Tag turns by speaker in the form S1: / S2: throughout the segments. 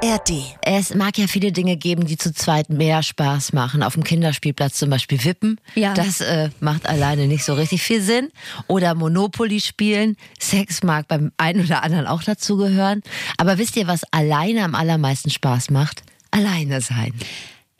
S1: ARD.
S2: Es mag ja viele Dinge geben, die zu zweit mehr Spaß machen. Auf dem Kinderspielplatz zum Beispiel wippen.
S3: Ja.
S2: Das äh, macht alleine nicht so richtig viel Sinn. Oder Monopoly spielen. Sex mag beim einen oder anderen auch dazugehören. Aber wisst ihr, was alleine am allermeisten Spaß macht? Alleine sein.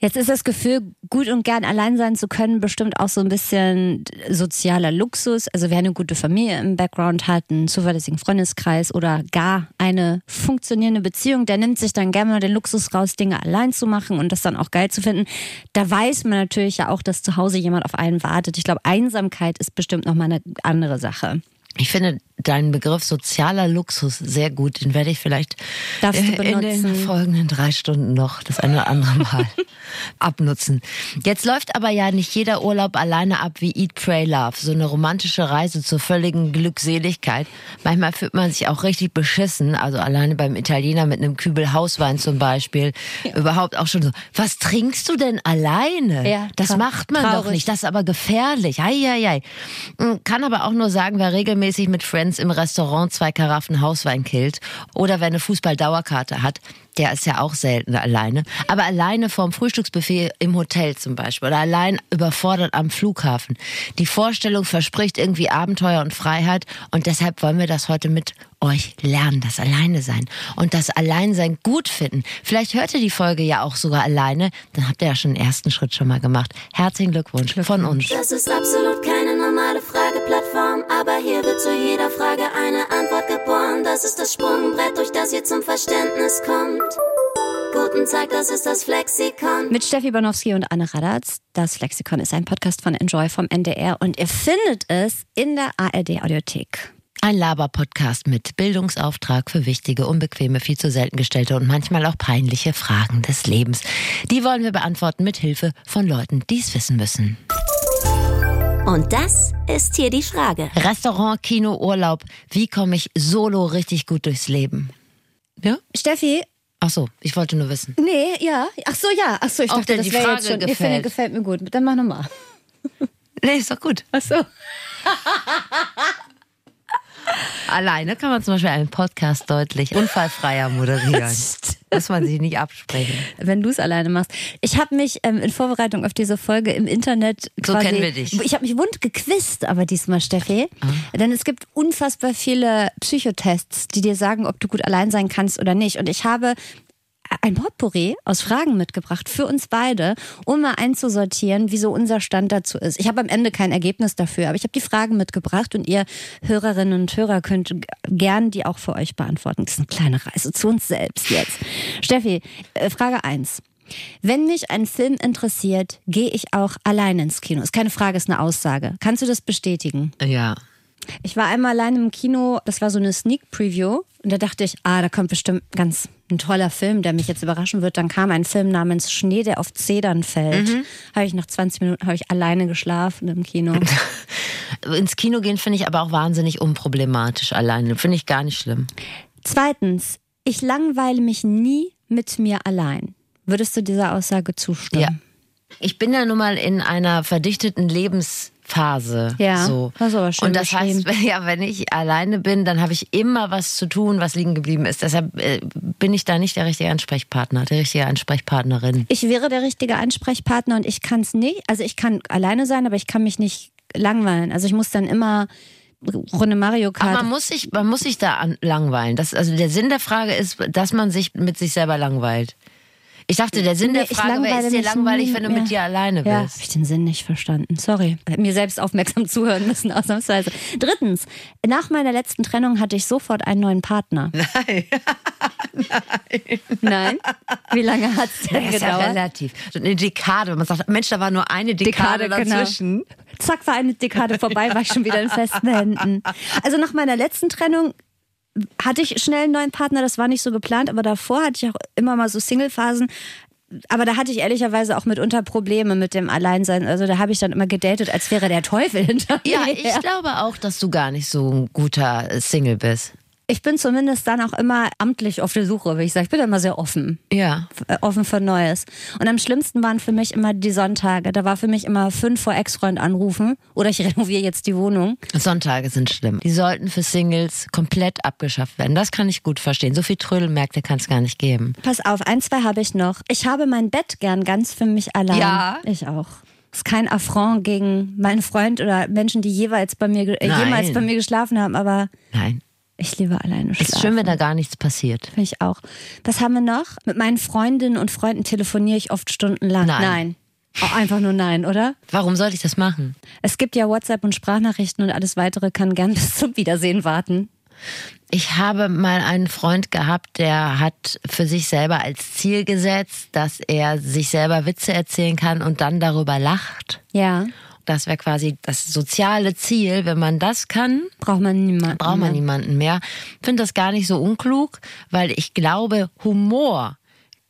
S3: Jetzt ist das Gefühl, gut und gern allein sein zu können, bestimmt auch so ein bisschen sozialer Luxus. Also wer eine gute Familie im Background hat, einen zuverlässigen Freundeskreis oder gar eine funktionierende Beziehung, der nimmt sich dann gerne mal den Luxus raus, Dinge allein zu machen und das dann auch geil zu finden. Da weiß man natürlich ja auch, dass zu Hause jemand auf einen wartet. Ich glaube, Einsamkeit ist bestimmt nochmal eine andere Sache.
S2: Ich finde deinen Begriff sozialer Luxus sehr gut. Den werde ich vielleicht äh, in den folgenden drei Stunden noch das eine oder andere Mal abnutzen. Jetzt läuft aber ja nicht jeder Urlaub alleine ab wie Eat, Pray, Love. So eine romantische Reise zur völligen Glückseligkeit. Manchmal fühlt man sich auch richtig beschissen. Also alleine beim Italiener mit einem Kübel Hauswein zum Beispiel. Überhaupt auch schon so. Was trinkst du denn alleine?
S3: Ja,
S2: das macht man doch
S3: traurig.
S2: nicht. Das ist aber gefährlich. Eieiei. Kann aber auch nur sagen, wer regelmäßig mit Friends im Restaurant zwei Karaffen Hauswein killt oder wer eine Fußball-Dauerkarte hat, der ist ja auch selten alleine. Aber alleine vorm Frühstücksbuffet im Hotel zum Beispiel oder allein überfordert am Flughafen. Die Vorstellung verspricht irgendwie Abenteuer und Freiheit und deshalb wollen wir das heute mit euch lernen, das Alleine sein und das Alleinsein gut finden. Vielleicht hört ihr die Folge ja auch sogar alleine, dann habt ihr ja schon den ersten Schritt schon mal gemacht. Herzlichen Glückwunsch von uns.
S4: Das ist absolut keine normale Frageplattform, aber hier wird zu jeder Frage eine Antwort geboren. Das ist das Sprungbrett, durch das ihr zum Verständnis kommt. Guten Tag, das ist das Flexikon.
S3: Mit Steffi Banowski und Anne Radatz. Das Flexikon ist ein Podcast von Enjoy vom NDR und ihr findet es in der ARD Audiothek.
S2: Ein Laber-Podcast mit Bildungsauftrag für wichtige, unbequeme, viel zu selten gestellte und manchmal auch peinliche Fragen des Lebens. Die wollen wir beantworten mit Hilfe von Leuten, die es wissen müssen.
S4: Und das ist hier die Frage.
S2: Restaurant, Kino, Urlaub. Wie komme ich solo richtig gut durchs Leben? Ja?
S3: Steffi,
S2: Ach so, ich wollte nur wissen.
S3: nee, ja. Ach so, ja. Ach so, ich
S2: Ob
S3: dachte,
S2: dir
S3: das
S2: die
S3: wäre
S2: Frage
S3: jetzt schon. Ich
S2: gefällt.
S3: finde, gefällt mir gut. Dann mach nochmal.
S2: Nee, ist doch gut.
S3: Ach so.
S2: Alleine kann man zum Beispiel einen Podcast deutlich unfallfreier moderieren. Muss man sich nicht absprechen.
S3: Wenn du es alleine machst. Ich habe mich ähm, in Vorbereitung auf diese Folge im Internet
S2: So
S3: quasi,
S2: kennen wir dich.
S3: Ich habe mich wund gequizt, aber diesmal, Steffi. Denn es gibt unfassbar viele Psychotests, die dir sagen, ob du gut allein sein kannst oder nicht. Und ich habe ein Potpourri aus Fragen mitgebracht für uns beide, um mal einzusortieren, wieso unser Stand dazu ist. Ich habe am Ende kein Ergebnis dafür, aber ich habe die Fragen mitgebracht und ihr Hörerinnen und Hörer könnt gern die auch für euch beantworten. Das ist eine kleine Reise zu uns selbst jetzt. Steffi, äh, Frage eins: Wenn mich ein Film interessiert, gehe ich auch allein ins Kino. Ist keine Frage, ist eine Aussage. Kannst du das bestätigen?
S2: Ja.
S3: Ich war einmal allein im Kino, das war so eine Sneak Preview und da dachte ich, ah, da kommt bestimmt ganz ein toller Film, der mich jetzt überraschen wird. Dann kam ein Film namens Schnee, der auf Zedern fällt. Habe ich nach 20 Minuten habe ich alleine geschlafen im Kino.
S2: Ins Kino gehen finde ich aber auch wahnsinnig unproblematisch alleine. Finde ich gar nicht schlimm.
S3: Zweitens, ich langweile mich nie mit mir allein. Würdest du dieser Aussage zustimmen?
S2: Ja. Ich bin ja nun mal in einer verdichteten Lebensphase.
S3: Ja,
S2: so.
S3: hast du aber schön
S2: Und das heißt, wenn, ja, wenn ich alleine bin, dann habe ich immer was zu tun, was liegen geblieben ist. Deshalb äh, bin ich da nicht der richtige Ansprechpartner, die richtige Ansprechpartnerin.
S3: Ich wäre der richtige Ansprechpartner und ich kann es nicht. Also ich kann alleine sein, aber ich kann mich nicht langweilen. Also ich muss dann immer Runde Mario
S2: Aber
S3: Kart.
S2: man muss sich, man muss sich da an, langweilen. Das, also der Sinn der Frage ist, dass man sich mit sich selber langweilt. Ich dachte, der Sinn
S3: Nee,
S2: der
S3: ich
S2: Frage wäre, ist dir langweilig, wenn du
S3: mit
S2: mit dir alleine
S3: Ja, habe
S2: bist?
S3: ich den Sinn nicht verstanden. Sorry. Hätte Mir selbst aufmerksam zuhören müssen, ausnahmsweise. Drittens, nach meiner letzten Trennung hatte ich sofort einen neuen Partner.
S2: Nein.
S3: Nein? Wie lange hat es denn
S2: Das ist ja
S3: gedauert?
S2: relativ. So eine Dekade. Man sagt, Mensch, da war nur eine Dekade,
S3: Dekade, genau.
S2: dazwischen.
S3: Zack, war eine Dekade vorbei, war ich schon wieder in festen Händen. Also nach meiner letzten Trennung hatte ich schnell einen neuen Partner, das war nicht so geplant, aber davor hatte ich auch immer mal so Single-Phasen. Aber da hatte ich ehrlicherweise auch mitunter Probleme mit dem Alleinsein. Also da habe ich dann immer gedatet, als wäre der Teufel hinter mir.
S2: Ja, ich glaube auch, dass du gar nicht so ein guter Single bist.
S3: Ich bin zumindest dann auch immer amtlich auf der Suche, wie ich sage. Ich bin immer sehr offen.
S2: Ja.
S3: Äh, offen für Neues. Und am schlimmsten waren für mich immer die Sonntage. Da war für mich immer fünf vor Ex-Freund anrufen oder ich renoviere jetzt die Wohnung.
S2: Sonntage sind schlimm. Die sollten für Singles komplett abgeschafft werden. Das kann ich gut verstehen. So viel Trödelmärkte kann es gar nicht geben.
S3: Pass auf, ein, zwei habe ich noch. Ich habe mein Bett gern ganz für mich allein.
S2: Ja.
S3: Ich auch. Das ist kein Affront gegen meinen Freund oder Menschen, die jeweils bei mir, äh, jemals bei mir geschlafen haben, aber
S2: Nein.
S3: Ich liebe alleine
S2: Es
S3: schlafen.
S2: ist schön, wenn da gar nichts passiert.
S3: Finde ich auch. Was haben wir noch? Mit meinen Freundinnen und Freunden telefoniere ich oft stundenlang.
S2: Nein.
S3: Auch einfach nur nein, oder?
S2: Warum sollte ich das machen?
S3: Es gibt ja WhatsApp und Sprachnachrichten und alles weitere kann gern bis zum Wiedersehen warten.
S2: Ich habe mal einen Freund gehabt, der hat für sich selber als Ziel gesetzt, dass er sich selber Witze erzählen kann und dann darüber lacht.
S3: Ja,
S2: Das wäre quasi das soziale Ziel. Wenn man das kann,
S3: braucht man niemanden.
S2: braucht man
S3: ne?
S2: niemanden mehr. Finde das gar nicht so unklug, weil ich glaube, Humor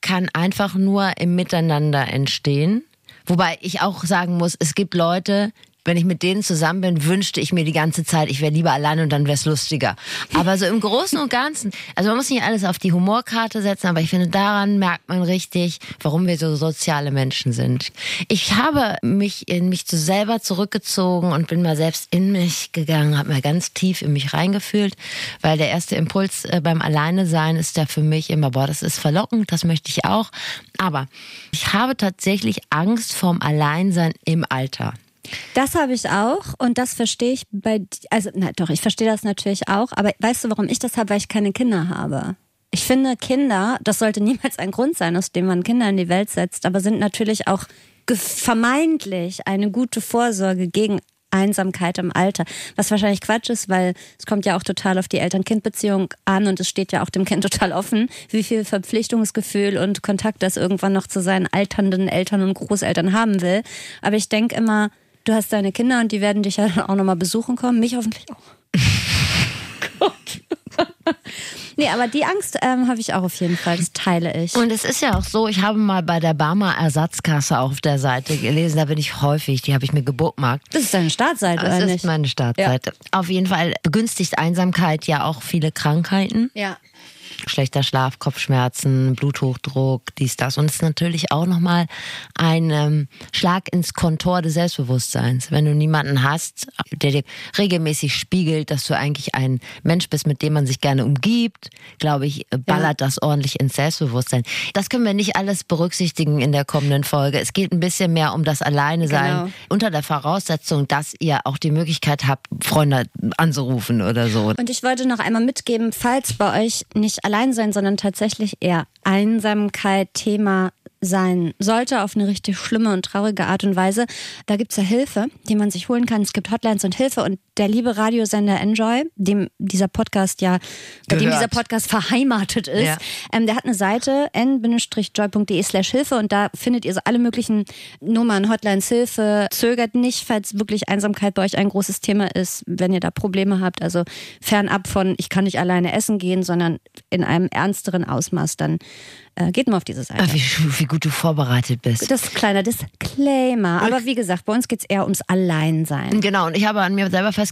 S2: kann einfach nur im Miteinander entstehen. Wobei ich auch sagen muss, es gibt Leute, wenn ich mit denen zusammen bin, wünschte ich mir die ganze Zeit, ich wäre lieber allein und dann wäre es lustiger. Aber so im Großen und Ganzen, also man muss nicht alles auf die Humorkarte setzen, aber ich finde, daran merkt man richtig, warum wir so soziale Menschen sind. Ich habe mich in mich zu selber zurückgezogen und bin mal selbst in mich gegangen, habe mal ganz tief in mich reingefühlt, weil der erste Impuls äh, beim Alleine sein ist ja für mich immer, boah, das ist verlockend, das möchte ich auch. Aber ich habe tatsächlich Angst vorm Alleinsein im Alter.
S3: Das habe ich auch und das verstehe ich bei, also na doch, ich verstehe das natürlich auch, aber weißt du, warum ich das habe? Weil ich keine Kinder habe. Ich finde, Kinder, das sollte niemals ein Grund sein, aus dem man Kinder in die Welt setzt, aber sind natürlich auch vermeintlich eine gute Vorsorge gegen Einsamkeit im Alter. Was wahrscheinlich Quatsch ist, weil es kommt ja auch total auf die Eltern-Kind-Beziehung an und es steht ja auch dem Kind total offen, wie viel Verpflichtungsgefühl und Kontakt das irgendwann noch zu seinen alternden Eltern und Großeltern haben will. Aber ich denke immer, du hast deine Kinder und die werden dich ja dann auch nochmal besuchen kommen. Mich hoffentlich auch. Gott. nee, aber die Angst ähm, habe ich auch auf jeden Fall. Das teile ich.
S2: Und es ist ja auch so, ich habe mal bei der Barmer Ersatzkasse auf der Seite gelesen, da bin ich häufig, die habe ich mir gebookmarkt.
S3: das ist deine Startseite,
S2: Das
S3: oder
S2: ist
S3: nicht?
S2: meine Startseite. Auf jeden Fall begünstigt Einsamkeit ja auch viele Krankheiten.
S3: ja.
S2: Schlechter Schlaf, Kopfschmerzen, Bluthochdruck, dies, das. Und es ist natürlich auch nochmal ein ähm, Schlag ins Kontor des Selbstbewusstseins. Wenn du niemanden hast, der dir regelmäßig spiegelt, dass du eigentlich ein Mensch bist, mit dem man sich gerne umgibt, glaube ich, äh, ballert das ordentlich ins Selbstbewusstsein. Das können wir nicht alles berücksichtigen in der kommenden Folge. Es geht ein bisschen mehr um das Alleine sein,
S3: Genau.
S2: unter der Voraussetzung, dass ihr auch die Möglichkeit habt, Freunde anzurufen oder so.
S3: Und ich wollte noch einmal mitgeben, falls bei euch nicht allein sein, sondern tatsächlich eher Einsamkeit Thema sein sollte, auf eine richtig schlimme und traurige Art und Weise, da gibt's ja Hilfe, die man sich holen kann. Es gibt Hotlines und Hilfe und der liebe Radiosender Enjoy, dem dieser Podcast ja, bei dem dieser Podcast verheimatet ist,
S2: Ja.
S3: ähm, der hat eine Seite n-joy.de slash Hilfe und da findet ihr so alle möglichen Nummern, Hotlines, Hilfe. Zögert nicht, falls wirklich Einsamkeit bei euch ein großes Thema ist, wenn ihr da Probleme habt. Also fernab von, ich kann nicht alleine essen gehen, sondern in einem ernsteren Ausmaß, dann äh, geht mal auf diese Seite.
S2: Ah, wie, wie gut du vorbereitet bist.
S3: Das ist ein kleiner Disclaimer. Aber wie gesagt, bei uns geht's eher ums Alleinsein.
S2: Genau, und ich habe an mir selber festgestellt,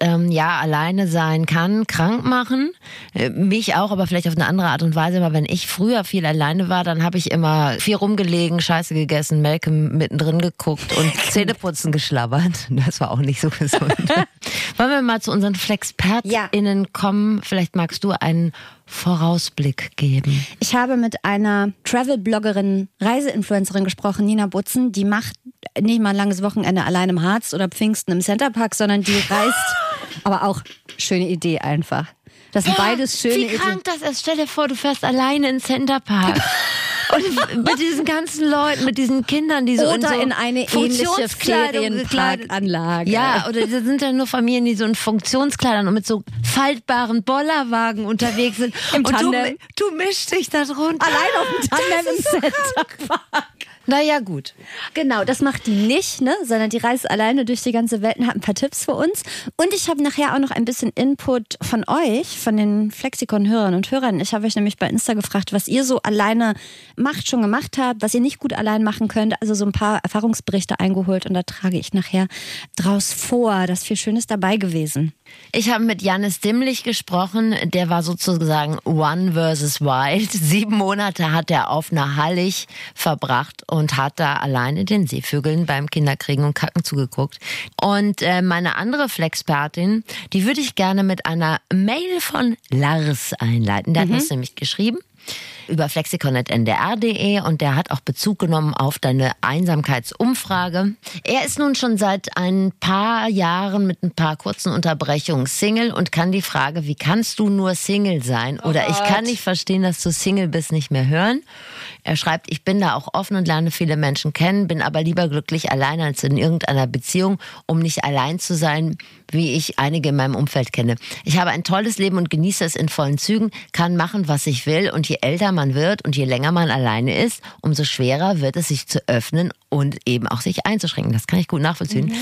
S2: ähm, ja, alleine sein kann krank machen. Äh, mich auch, aber vielleicht auf eine andere Art und Weise. Aber wenn ich früher viel alleine war, dann habe ich immer viel rumgelegen, Scheiße gegessen, Melke mittendrin geguckt und Zähneputzen geschlabbert. Das war auch nicht so gesund. Wollen wir mal zu unseren FlexpertInnen kommen? Vielleicht magst du einen Vorausblick geben.
S3: Ich habe mit einer Travel-Bloggerin, Reiseinfluencerin gesprochen, Nina Butzen. Die macht nicht mal ein langes Wochenende allein im Harz oder Pfingsten im Centerpark, sondern die reist, aber auch schöne Idee einfach. Das sind beides schöne
S2: Wie
S3: Ideen.
S2: krank das ist. Stell dir vor, du fährst alleine in Centerpark. Und mit diesen ganzen Leuten, mit diesen Kindern, die so in,
S3: Oder
S2: so
S3: in eine ähnliche Ferienparkanlage.
S2: Ja, oder das sind dann nur Familien, die so in Funktionskleidern und mit so faltbaren Bollerwagen unterwegs sind.
S3: Im
S2: und du,
S3: Tandem.
S2: du mischst dich da drunter.
S3: Allein auf dem Tandem im Centerpark.
S2: Naja, gut.
S3: Genau, das macht die nicht, ne? sondern die reist alleine durch die ganze Welt und hat ein paar Tipps für uns. Und ich habe nachher auch noch ein bisschen Input von euch, von den Flexikon-Hörern und Hörern. Ich habe euch nämlich bei Insta gefragt, was ihr so alleine macht, schon gemacht habt, was ihr nicht gut allein machen könnt. Also so ein paar Erfahrungsberichte eingeholt und da trage ich nachher draus vor. Da ist viel Schönes dabei gewesen.
S2: Ich habe mit Janis Dimmlich gesprochen. Der war sozusagen One versus Wild. Sieben Monate hat er auf einer Hallig verbracht und hat da alleine den Seevögeln beim Kinderkriegen und Kacken zugeguckt. Und äh, meine andere Flexpertin, die würde ich gerne mit einer Mail von Lars einleiten. Der hat uns nämlich geschrieben über flexikon.ndr.de und der hat auch Bezug genommen auf deine Einsamkeitsumfrage. Er ist nun schon seit ein paar Jahren mit ein paar kurzen Unterbrechungen Single und kann die Frage, wie kannst du nur Single sein? Oder ich kann nicht verstehen, dass du Single bist, nicht mehr hören. Er schreibt, ich bin da auch offen und lerne viele Menschen kennen, bin aber lieber glücklich allein als in irgendeiner Beziehung, um nicht allein zu sein, wie ich einige in meinem Umfeld kenne. Ich habe ein tolles Leben und genieße es in vollen Zügen, kann machen, was ich will und je älter man wird und je länger man alleine ist, umso schwerer wird es sich zu öffnen und eben auch sich einzuschränken. Das kann ich gut nachvollziehen.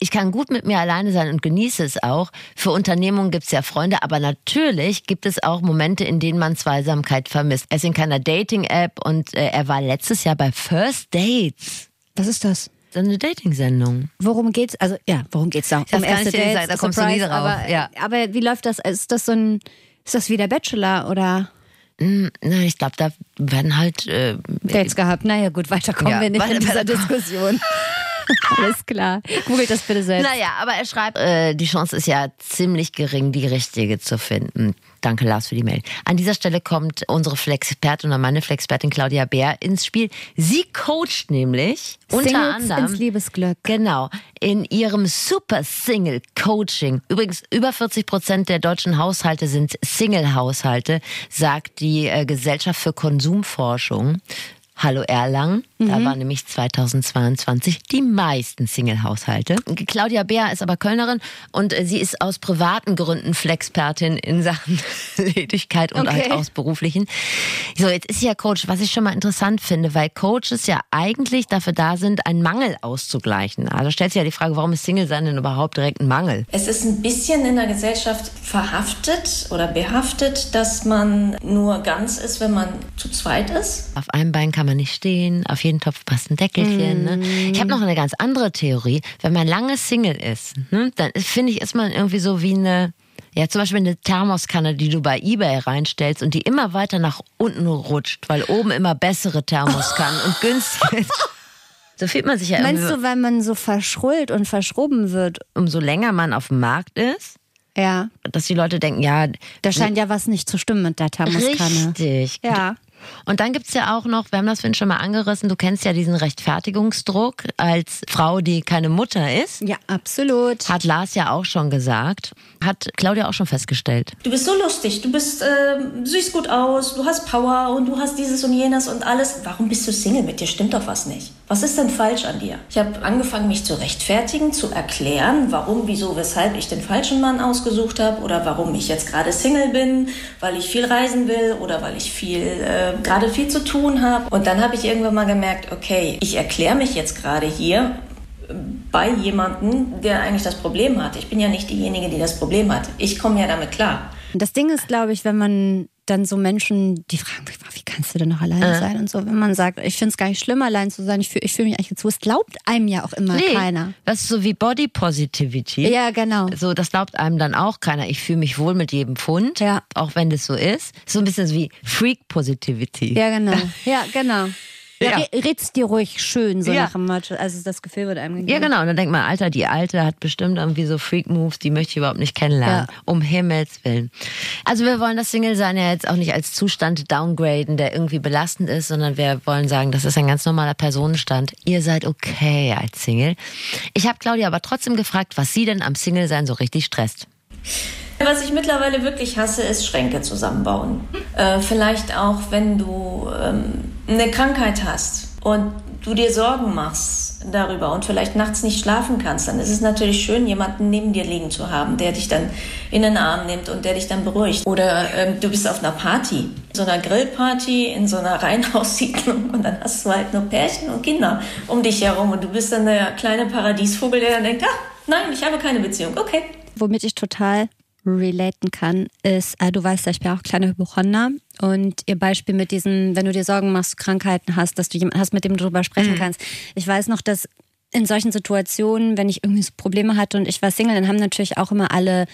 S2: Ich kann gut mit mir alleine sein und genieße es auch. Für Unternehmungen gibt es ja Freunde, aber natürlich gibt es auch Momente, in denen man Zweisamkeit vermisst. Er ist in keiner Dating-App und äh, er war letztes Jahr bei First Dates.
S3: Was ist das?
S2: Ist eine Dating-Sendung.
S3: Worum geht's? Also ja, worum geht's da?
S2: Ich dir nicht sagen, da kommst du nie drauf,
S3: Aber,
S2: ja.
S3: aber wie läuft das? Ist das so ein, ist das wie der Bachelor oder
S2: Hm, na, ich glaube, da werden halt äh,
S3: Dates gehabt? Naja, gut, weiter kommen
S2: Ja,
S3: wir nicht in dieser Diskussion. Alles klar. Googelt das bitte selbst.
S2: Naja, aber er schreibt, äh, die Chance ist ja ziemlich gering, die richtige zu finden. Danke, Lars, für die Mail. An dieser Stelle kommt unsere Flexpertin oder meine Flexpertin Claudia Bär ins Spiel. Sie coacht nämlich unter
S3: Singles
S2: anderem
S3: ins Liebesglück.
S2: Genau, in ihrem Super Single Coaching. Übrigens, über 40 Prozent der deutschen Haushalte sind Single-Haushalte, sagt die äh, Gesellschaft für Konsumforschung. Hallo Erlangen, da waren nämlich 2022 die meisten Single-Haushalte. Claudia Beer ist aber Kölnerin und äh, sie ist aus privaten Gründen Flexpertin in Sachen Ledigkeit und
S3: Okay.
S2: halt aus beruflichen. So, jetzt ist sie ja Coach, was ich schon mal interessant finde, weil Coaches ja eigentlich dafür da sind, einen Mangel auszugleichen. Also stellt sich ja die Frage, warum ist Single-Sein denn überhaupt direkt ein Mangel?
S1: Es ist ein bisschen in der Gesellschaft verhaftet oder behaftet, dass man nur ganz ist, wenn man zu zweit ist.
S2: Auf einem Bein kann man nicht stehen, auf jeden Topf passt ein Deckelchen. Ne? Ich habe noch eine ganz andere Theorie. Wenn man lange Single ist, ne, dann finde ich, ist man irgendwie so wie eine, ja zum Beispiel eine Thermoskanne, die du bei Ebay reinstellst und die immer weiter nach unten rutscht, weil oben immer bessere Thermoskannen und günstiger ist. So fühlt man sich ja
S3: Meinst du, weil man so verschrullt und verschroben wird?
S2: umso länger man auf dem Markt ist,
S3: Ja.
S2: dass die Leute denken, ja,
S3: Da scheint ja was nicht zu stimmen mit der Thermoskanne.
S2: richtig.
S3: Ja.
S2: Und dann gibt's ja auch noch, wir haben das vorhin schon mal angerissen, du kennst ja diesen Rechtfertigungsdruck als Frau, die keine Mutter ist.
S3: Ja, absolut.
S2: Hat Lars ja auch schon gesagt, hat Claudia auch schon festgestellt.
S1: Du bist so lustig, du bist, äh, siehst gut aus, du hast Power und du hast dieses und jenes und alles. Warum bist du Single? Mit dir stimmt doch was nicht. Was ist denn falsch an dir? Ich habe angefangen, mich zu rechtfertigen, zu erklären, warum, wieso, weshalb ich den falschen Mann ausgesucht habe oder warum ich jetzt gerade Single bin, weil ich viel reisen will oder weil ich viel äh, gerade viel zu tun habe. Und dann habe ich irgendwann mal gemerkt, okay, ich erkläre mich jetzt gerade hier bei jemandem, der eigentlich das Problem hat. Ich bin ja nicht diejenige, die das Problem hat. Ich komme ja damit klar.
S3: Das Ding ist, glaube ich, wenn man dann so Menschen, die fragen mich, wie kannst du denn noch alleine sein und so, wenn man sagt, ich finde es gar nicht schlimm, allein zu sein, ich fühle ich fühl mich eigentlich jetzt wohl, es glaubt einem ja auch immer keiner.
S2: Das ist so wie Body Positivity.
S3: Ja, genau.
S2: So, das glaubt einem dann auch keiner. Ich fühle mich wohl mit jedem Pfund,
S3: Ja.
S2: auch wenn das so ist. So ein bisschen wie Freak Positivity.
S3: Ja, genau. Ja, genau. Ja,
S2: Ja.
S3: Red's dir ruhig schön, so
S2: Ja.
S3: nach dem Motto. Also das Gefühl wird einem gegeben.
S2: Ja, genau. Und dann denkt man, Alter, die Alte hat bestimmt irgendwie so Freak-Moves, die möchte ich überhaupt nicht kennenlernen.
S3: Ja.
S2: Um Himmels Willen. Also wir wollen das Single-Sein ja jetzt auch nicht als Zustand downgraden, der irgendwie belastend ist, sondern wir wollen sagen, das ist ein ganz normaler Personenstand. Ihr seid okay als Single. Ich habe Claudia aber trotzdem gefragt, was sie denn am Single-Sein so richtig stresst.
S1: Was ich mittlerweile wirklich hasse, ist Schränke zusammenbauen. Äh, vielleicht auch, wenn du ähm, eine Krankheit hast und du dir Sorgen machst darüber und vielleicht nachts nicht schlafen kannst, dann ist es natürlich schön, jemanden neben dir liegen zu haben, der dich dann in den Arm nimmt und der dich dann beruhigt. Oder ähm, du bist auf einer Party, so einer Grillparty in so einer Reihenhaussiedlung und dann hast du halt nur Pärchen und Kinder um dich herum und du bist dann der kleine Paradiesvogel, der dann denkt, ah, nein, ich habe keine Beziehung, okay.
S3: Womit ich total relaten kann, ist, äh, du weißt ja, ich bin auch kleine Hypochonder und ihr Beispiel mit diesem, wenn du dir Sorgen machst, Krankheiten hast, dass du jemanden hast, mit dem du darüber sprechen kannst. Ich weiß noch, dass in solchen Situationen, wenn ich irgendwie so Probleme hatte und ich war Single, dann haben natürlich auch immer alle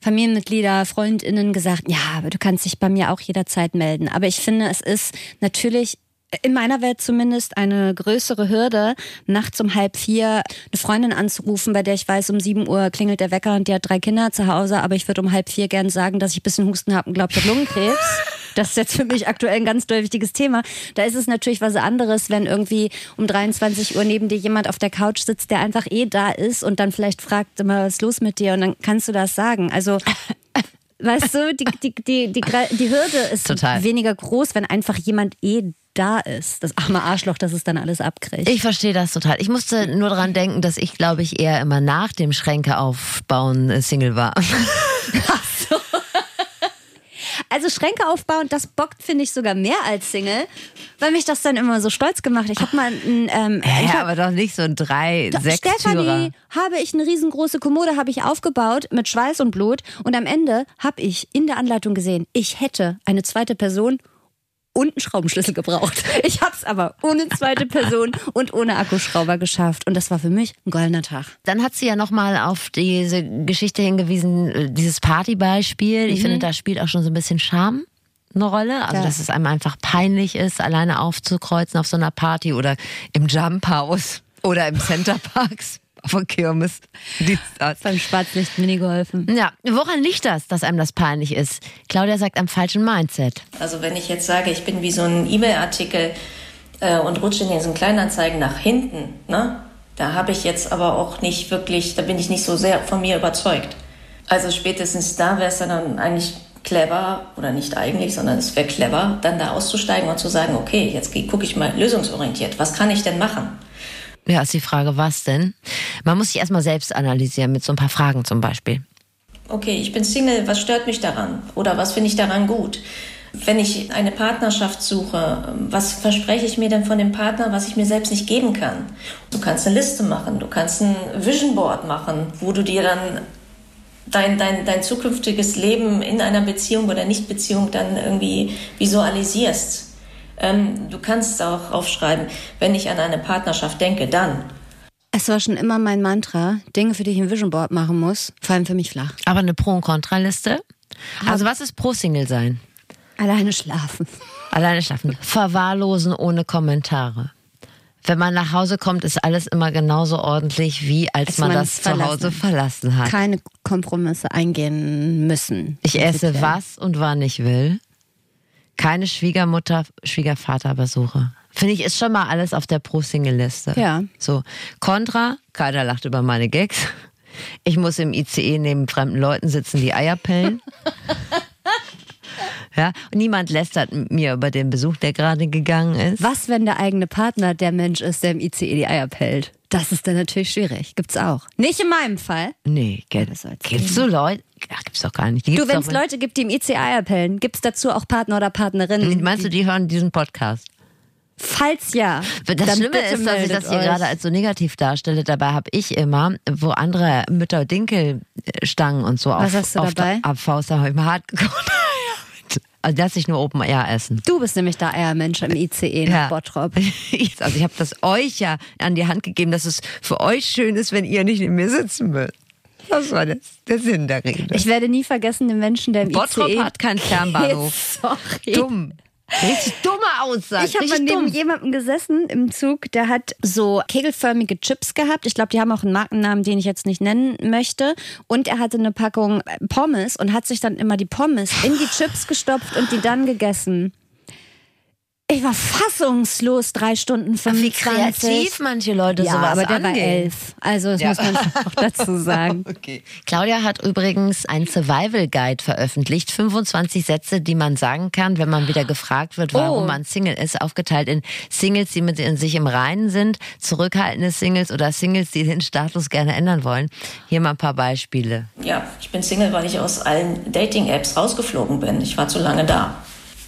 S3: Familienmitglieder, Freundinnen gesagt, ja, aber du kannst dich bei mir auch jederzeit melden. Aber ich finde, es ist natürlich in meiner Welt zumindest eine größere Hürde, nachts um halb vier eine Freundin anzurufen, bei der ich weiß, um sieben Uhr klingelt der Wecker und die hat drei Kinder zu Hause, aber ich würde um halb vier gern sagen, dass ich ein bisschen Husten habe und glaube, ich habe Lungenkrebs. Das ist jetzt für mich aktuell ein ganz doll wichtiges Thema. Da ist es natürlich was anderes, wenn irgendwie um 23 Uhr neben dir jemand auf der Couch sitzt, der einfach eh da ist und dann vielleicht fragt, immer, was ist los mit dir? Und dann kannst du das sagen. Also Weißt du, die, die, die, die, Hürde ist weniger groß, wenn einfach jemand eh da ist. Das arme Arschloch, das es dann alles abkriegt.
S2: Ich verstehe das total. Ich musste nur daran denken, dass ich, glaube ich, eher immer nach dem Schränke aufbauen äh, Single war.
S3: Also Schränke aufbauen, das bockt, finde ich, sogar mehr als Single, weil mich das dann immer so stolz gemacht. Ich habe mal ein, ähm, ich
S2: Ja,
S3: hab,
S2: aber doch nicht so ein drei, sechs.
S3: Stefanie, habe ich eine riesengroße Kommode, habe ich aufgebaut mit Schweiß und Blut und am Ende habe ich in der Anleitung gesehen, ich hätte eine zweite Person und einen Schraubenschlüssel gebraucht. Ich habe es aber ohne zweite Person und ohne Akkuschrauber geschafft und das war für mich ein goldener Tag.
S2: Dann hat sie ja nochmal auf diese Geschichte hingewiesen, äh, dieses Partybeispiel. Ich finde, da spielt auch schon so ein bisschen Charme eine Rolle. Also,
S3: Ja.
S2: dass es einem einfach peinlich ist, alleine aufzukreuzen auf so einer Party oder im Jump House oder im Center Parks auf der Kirmes. Das.
S3: Beim Schwarzlicht Mini geholfen.
S2: Ja, woran liegt das, dass einem das peinlich ist? Claudia sagt am falschen Mindset.
S1: Also wenn ich jetzt sage, ich bin wie so ein E-Mail-Artikel äh, und rutsche in diesen Kleinanzeigen nach hinten, ne? da habe ich jetzt aber auch nicht wirklich, da bin ich nicht so sehr von mir überzeugt. Also spätestens da wäre es dann eigentlich clever, oder nicht eigentlich, sondern es wäre clever, dann da auszusteigen und zu sagen, okay, jetzt gucke ich mal lösungsorientiert, was kann ich denn machen?
S2: Ja, ist die Frage, was denn? Man muss sich erstmal selbst analysieren mit so ein paar Fragen zum Beispiel.
S1: okay, ich bin Single, was stört mich daran? Oder was finde ich daran gut? Wenn ich eine Partnerschaft suche, was verspreche ich mir denn von dem Partner, was ich mir selbst nicht geben kann? Du kannst eine Liste machen, du kannst ein Vision Board machen, wo du dir dann dein, dein, dein zukünftiges Leben in einer Beziehung oder Nichtbeziehung dann irgendwie visualisierst. Ähm, du kannst auch aufschreiben, wenn ich an eine Partnerschaft denke, dann.
S3: Es war schon immer mein Mantra, Dinge, für die ich ein Vision Board machen muss, fallen für mich flach.
S2: Aber eine Pro- und Kontraliste? Also was ist Pro-Single sein?
S3: Alleine schlafen.
S2: Alleine schlafen. Verwahrlosen ohne Kommentare. Wenn man nach Hause kommt, ist alles immer genauso ordentlich, wie als,
S3: Als
S2: man,
S3: man
S2: das zu
S3: verlassen
S2: Hause verlassen hat.
S3: Keine Kompromisse eingehen müssen.
S2: Ich esse was und wann ich will. Keine Schwiegermutter, Schwiegervaterbesuche. Finde ich, ist schon mal alles auf der Pro-Single-Liste.
S3: Ja.
S2: So. Contra, keiner lacht über meine Gags. Ich muss im ICE neben fremden Leuten sitzen, die Eier pellen. ja. Und niemand lästert mir über den Besuch, der gerade gegangen ist.
S3: Was, wenn der eigene Partner der Mensch ist, der im ICE die Eier pellt? Das ist dann natürlich schwierig. Gibt's auch. Nicht in meinem Fall.
S2: Nee, gibt gibt's so Leute? Ach, gibt's doch gar nicht. Die
S3: Du,
S2: gibt's
S3: wenn es Leute gibt, die im ICE Eier pellen, gibt's dazu auch Partner oder Partnerinnen?
S2: Meinst du, die hören diesen Podcast?
S3: Falls ja.
S2: Das
S3: dann
S2: Schlimme ist, dass ich das hier
S3: euch.
S2: gerade als so negativ darstelle. Dabei habe ich immer, wo andere Mütter Dinkelstangen und so
S3: Was
S2: auf,
S3: hast du
S2: auf
S3: dabei?
S2: der Abfaust, da habe ich mal hart gekocht. Also lass ich nur Open Air essen.
S3: Du bist nämlich der Eiermensch im ICE nach Bottrop.
S2: Ich- Also ich habe das euch ja an die Hand gegeben, dass es für euch schön ist, wenn ihr nicht in mir sitzen müsst. Das war das, der Sinn der Rede.
S3: Ich werde nie vergessen den Menschen, der im
S2: Bottrop
S3: ICE...
S2: hat keinen Fernbahnhof.
S3: Sorry.
S2: Dumm. Richtig dumme Aussage.
S3: Ich habe mal neben
S2: dumm.
S3: jemandem gesessen im Zug, der hat so kegelförmige Chips gehabt. Ich glaube, die haben auch einen Markennamen, den ich jetzt nicht nennen möchte. Und er hatte eine Packung Pommes und hat sich dann immer die Pommes in die Chips gestopft und die dann gegessen. Ich war fassungslos, drei Stunden
S2: Wie
S3: 25.
S2: kreativ manche Leute
S3: ja,
S2: sowas
S3: aber der war
S2: angehen.
S3: elf. Also das
S2: Ja.
S3: muss man auch dazu sagen.
S2: Okay. Claudia hat übrigens einen Survival Guide veröffentlicht. 25 Sätze, die man sagen kann, wenn man wieder gefragt wird, warum
S3: Oh.
S2: man Single ist. Aufgeteilt in Singles, die mit in sich im Reinen sind, zurückhaltende Singles oder Singles, die den Status gerne ändern wollen. Hier mal ein paar Beispiele.
S1: Ja, ich bin Single, weil ich aus allen Dating-Apps rausgeflogen bin. Ich war zu lange da.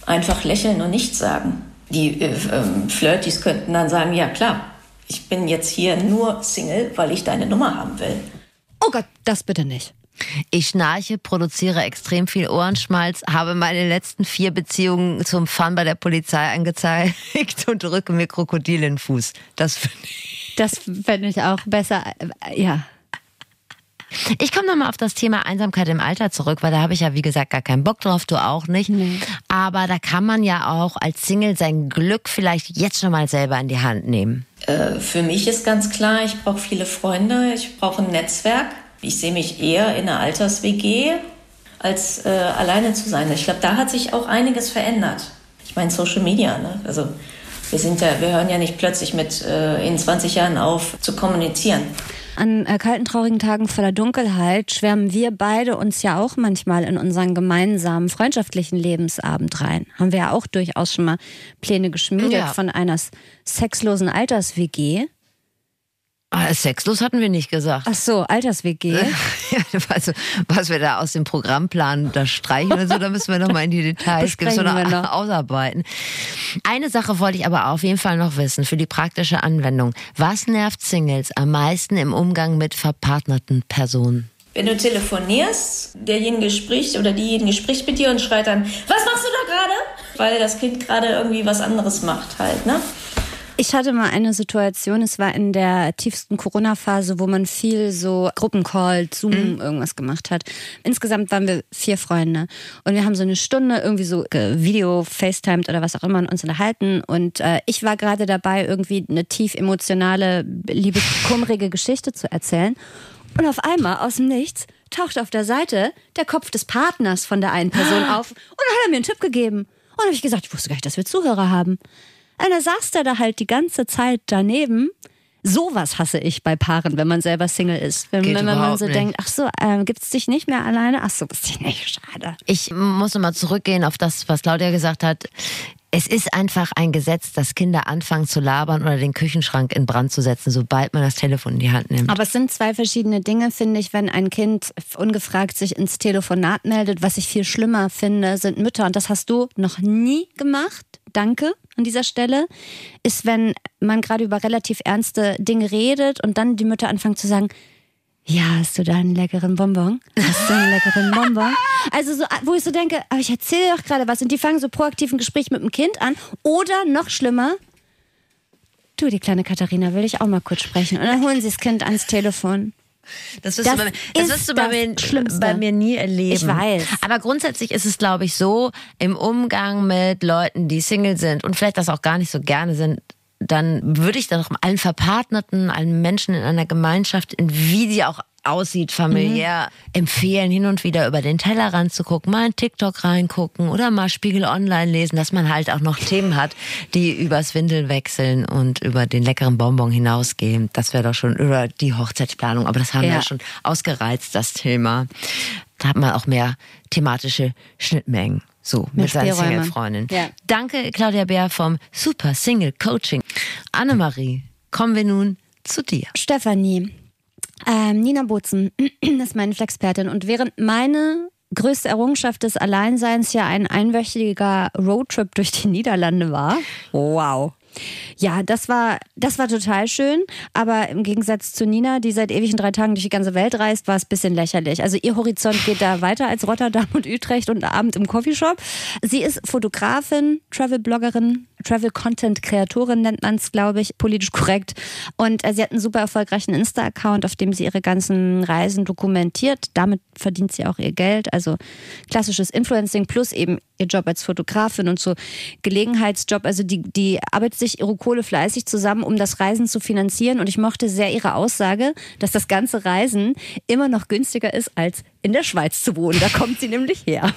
S1: Einfach lächeln und nichts sagen. Die äh, ähm, Flirties könnten dann sagen, ja klar, ich bin jetzt hier nur Single, weil ich deine Nummer haben will.
S3: Oh Gott, das bitte nicht.
S2: Ich schnarche, produziere extrem viel Ohrenschmalz, habe meine letzten vier Beziehungen zum Fun bei der Polizei angezeigt und drücke mir Krokodil in den Fuß. Das finde ich.
S3: Das fände ich auch besser. Äh, Ja.
S2: Ich komme nochmal auf das Thema Einsamkeit im Alter zurück, weil da habe ich ja, wie gesagt, gar keinen Bock drauf, du auch nicht. Aber da kann man ja auch als Single sein Glück vielleicht jetzt schon mal selber in die Hand nehmen.
S1: Äh, für mich ist ganz klar, ich brauche viele Freunde, ich brauche ein Netzwerk. Ich sehe mich eher in einer Alters-WG, als äh, alleine zu sein. Ich glaube, da hat sich auch einiges verändert. Ich meine, Social Media, ne? Also wir sind ja, wir hören ja nicht plötzlich mit äh, in 20 Jahren auf zu kommunizieren.
S3: An äh, kalten, traurigen Tagen voller Dunkelheit schwärmen wir beide uns ja auch manchmal in unseren gemeinsamen freundschaftlichen Lebensabend rein. Haben wir ja auch durchaus schon mal Pläne geschmiedet
S2: Ja.
S3: von einer sexlosen Alters-WG.
S2: Ah, sexlos hatten wir nicht gesagt.
S3: Ach so, Alters-WG.
S2: Ja, also, was wir da aus dem Programmplan da streichen oder so, da müssen wir noch mal in die Details gibt's noch. ausarbeiten. Eine Sache wollte ich aber auf jeden Fall noch wissen für die praktische Anwendung. Was nervt Singles am meisten im Umgang mit verpartnerten Personen?
S1: Wenn du telefonierst, derjenige spricht oder diejenige spricht mit dir und schreit dann, was machst du da gerade? Weil das Kind gerade irgendwie was anderes macht halt, ne?
S3: Ich hatte mal eine Situation, es war in der tiefsten Corona-Phase, wo man viel so Gruppencall, Zoom, irgendwas gemacht hat. Insgesamt waren wir vier Freunde und wir haben so eine Stunde irgendwie so Video, FaceTimed oder was auch immer uns unterhalten und äh, ich war gerade dabei, irgendwie eine tief emotionale, liebeskummerige Geschichte zu erzählen und auf einmal aus dem Nichts taucht auf der Seite der Kopf des Partners von der einen Person auf und dann hat er mir einen Tipp gegeben. Und dann habe ich gesagt, ich wusste gar nicht, dass wir Zuhörer haben. Und dann saß der da halt die ganze Zeit daneben. Sowas hasse ich bei Paaren, wenn man selber Single ist. Wenn, wenn man so
S2: nicht.
S3: denkt, ach so, äh, gibt's dich nicht mehr alleine? Ach so, bist dich nicht, schade.
S2: Ich muss nochmal zurückgehen auf das, was Claudia gesagt hat. Es ist einfach ein Gesetz, dass Kinder anfangen zu labern oder den Küchenschrank in Brand zu setzen, sobald man das Telefon in die Hand nimmt.
S3: Aber es sind zwei verschiedene Dinge, finde ich, wenn ein Kind ungefragt sich ins Telefonat meldet. Was ich viel schlimmer finde, sind Mütter, und das hast du noch nie gemacht. Danke an dieser Stelle, ist, wenn man gerade über relativ ernste Dinge redet und dann die Mütter anfangen zu sagen, ja, hast du da einen leckeren Bonbon? Hast du einen leckeren Bonbon? Also so, wo ich so denke, aber ich erzähle doch gerade was und die fangen so proaktiv ein Gespräch mit dem Kind an oder noch schlimmer, du, die kleine Katharina will ich auch mal kurz sprechen und dann holen sie das Kind ans Telefon.
S2: Das wirst
S3: Das
S2: du, bei, mir- das
S3: ist
S2: wirst du bei,
S3: das
S2: mir, bei mir nie erleben.
S3: Ich weiß.
S2: Aber grundsätzlich ist es, glaube ich, so, im Umgang mit Leuten, die Single sind und vielleicht das auch gar nicht so gerne sind, dann würde ich doch allen Verpartnerten, allen Menschen in einer Gemeinschaft, in wie sie auch aussieht, familiär, empfehlen, hin und wieder über den Tellerrand zu gucken, mal in TikTok reingucken oder mal Spiegel Online lesen, dass man halt auch noch Themen hat, die übers Windeln wechseln und über den leckeren Bonbon hinausgehen. Das wäre doch schon über die Hochzeitsplanung, aber das haben wir
S3: Ja.
S2: ja schon ausgereizt, das Thema. Da hat man auch mehr thematische Schnittmengen. So,
S3: Mehr
S2: mit seinen
S3: Spielräume.
S2: Single-Freundinnen.
S3: Ja.
S2: Danke, Claudia Bär vom Super Single Coaching. Annemarie, kommen wir nun zu dir.
S3: Stefanie, ähm, Nina Bozen ist meine Flexpertin und während meine größte Errungenschaft des Alleinseins ja ein einwöchiger Roadtrip durch die Niederlande war. Wow. Ja, das war, das war total schön, aber im Gegensatz zu Nina, die seit ewigen drei Tagen durch die ganze Welt reist, war es ein bisschen lächerlich. Also ihr Horizont geht da weiter als Rotterdam und Utrecht und Abend im Coffeeshop. Sie ist Fotografin, Travel-Bloggerin, Travel-Content-Kreatorin nennt man es, glaube ich, politisch korrekt. Und äh, sie hat einen super erfolgreichen Insta-Account, auf dem sie ihre ganzen Reisen dokumentiert. Damit verdient sie auch ihr Geld. Also klassisches Influencing plus eben ihr Job als Fotografin und so Gelegenheitsjob. Also die, die arbeitet sich ihre Kohle fleißig zusammen, um das Reisen zu finanzieren. Und ich mochte sehr ihre Aussage, dass das ganze Reisen immer noch günstiger ist, als in der Schweiz zu wohnen. Da kommt sie nämlich her.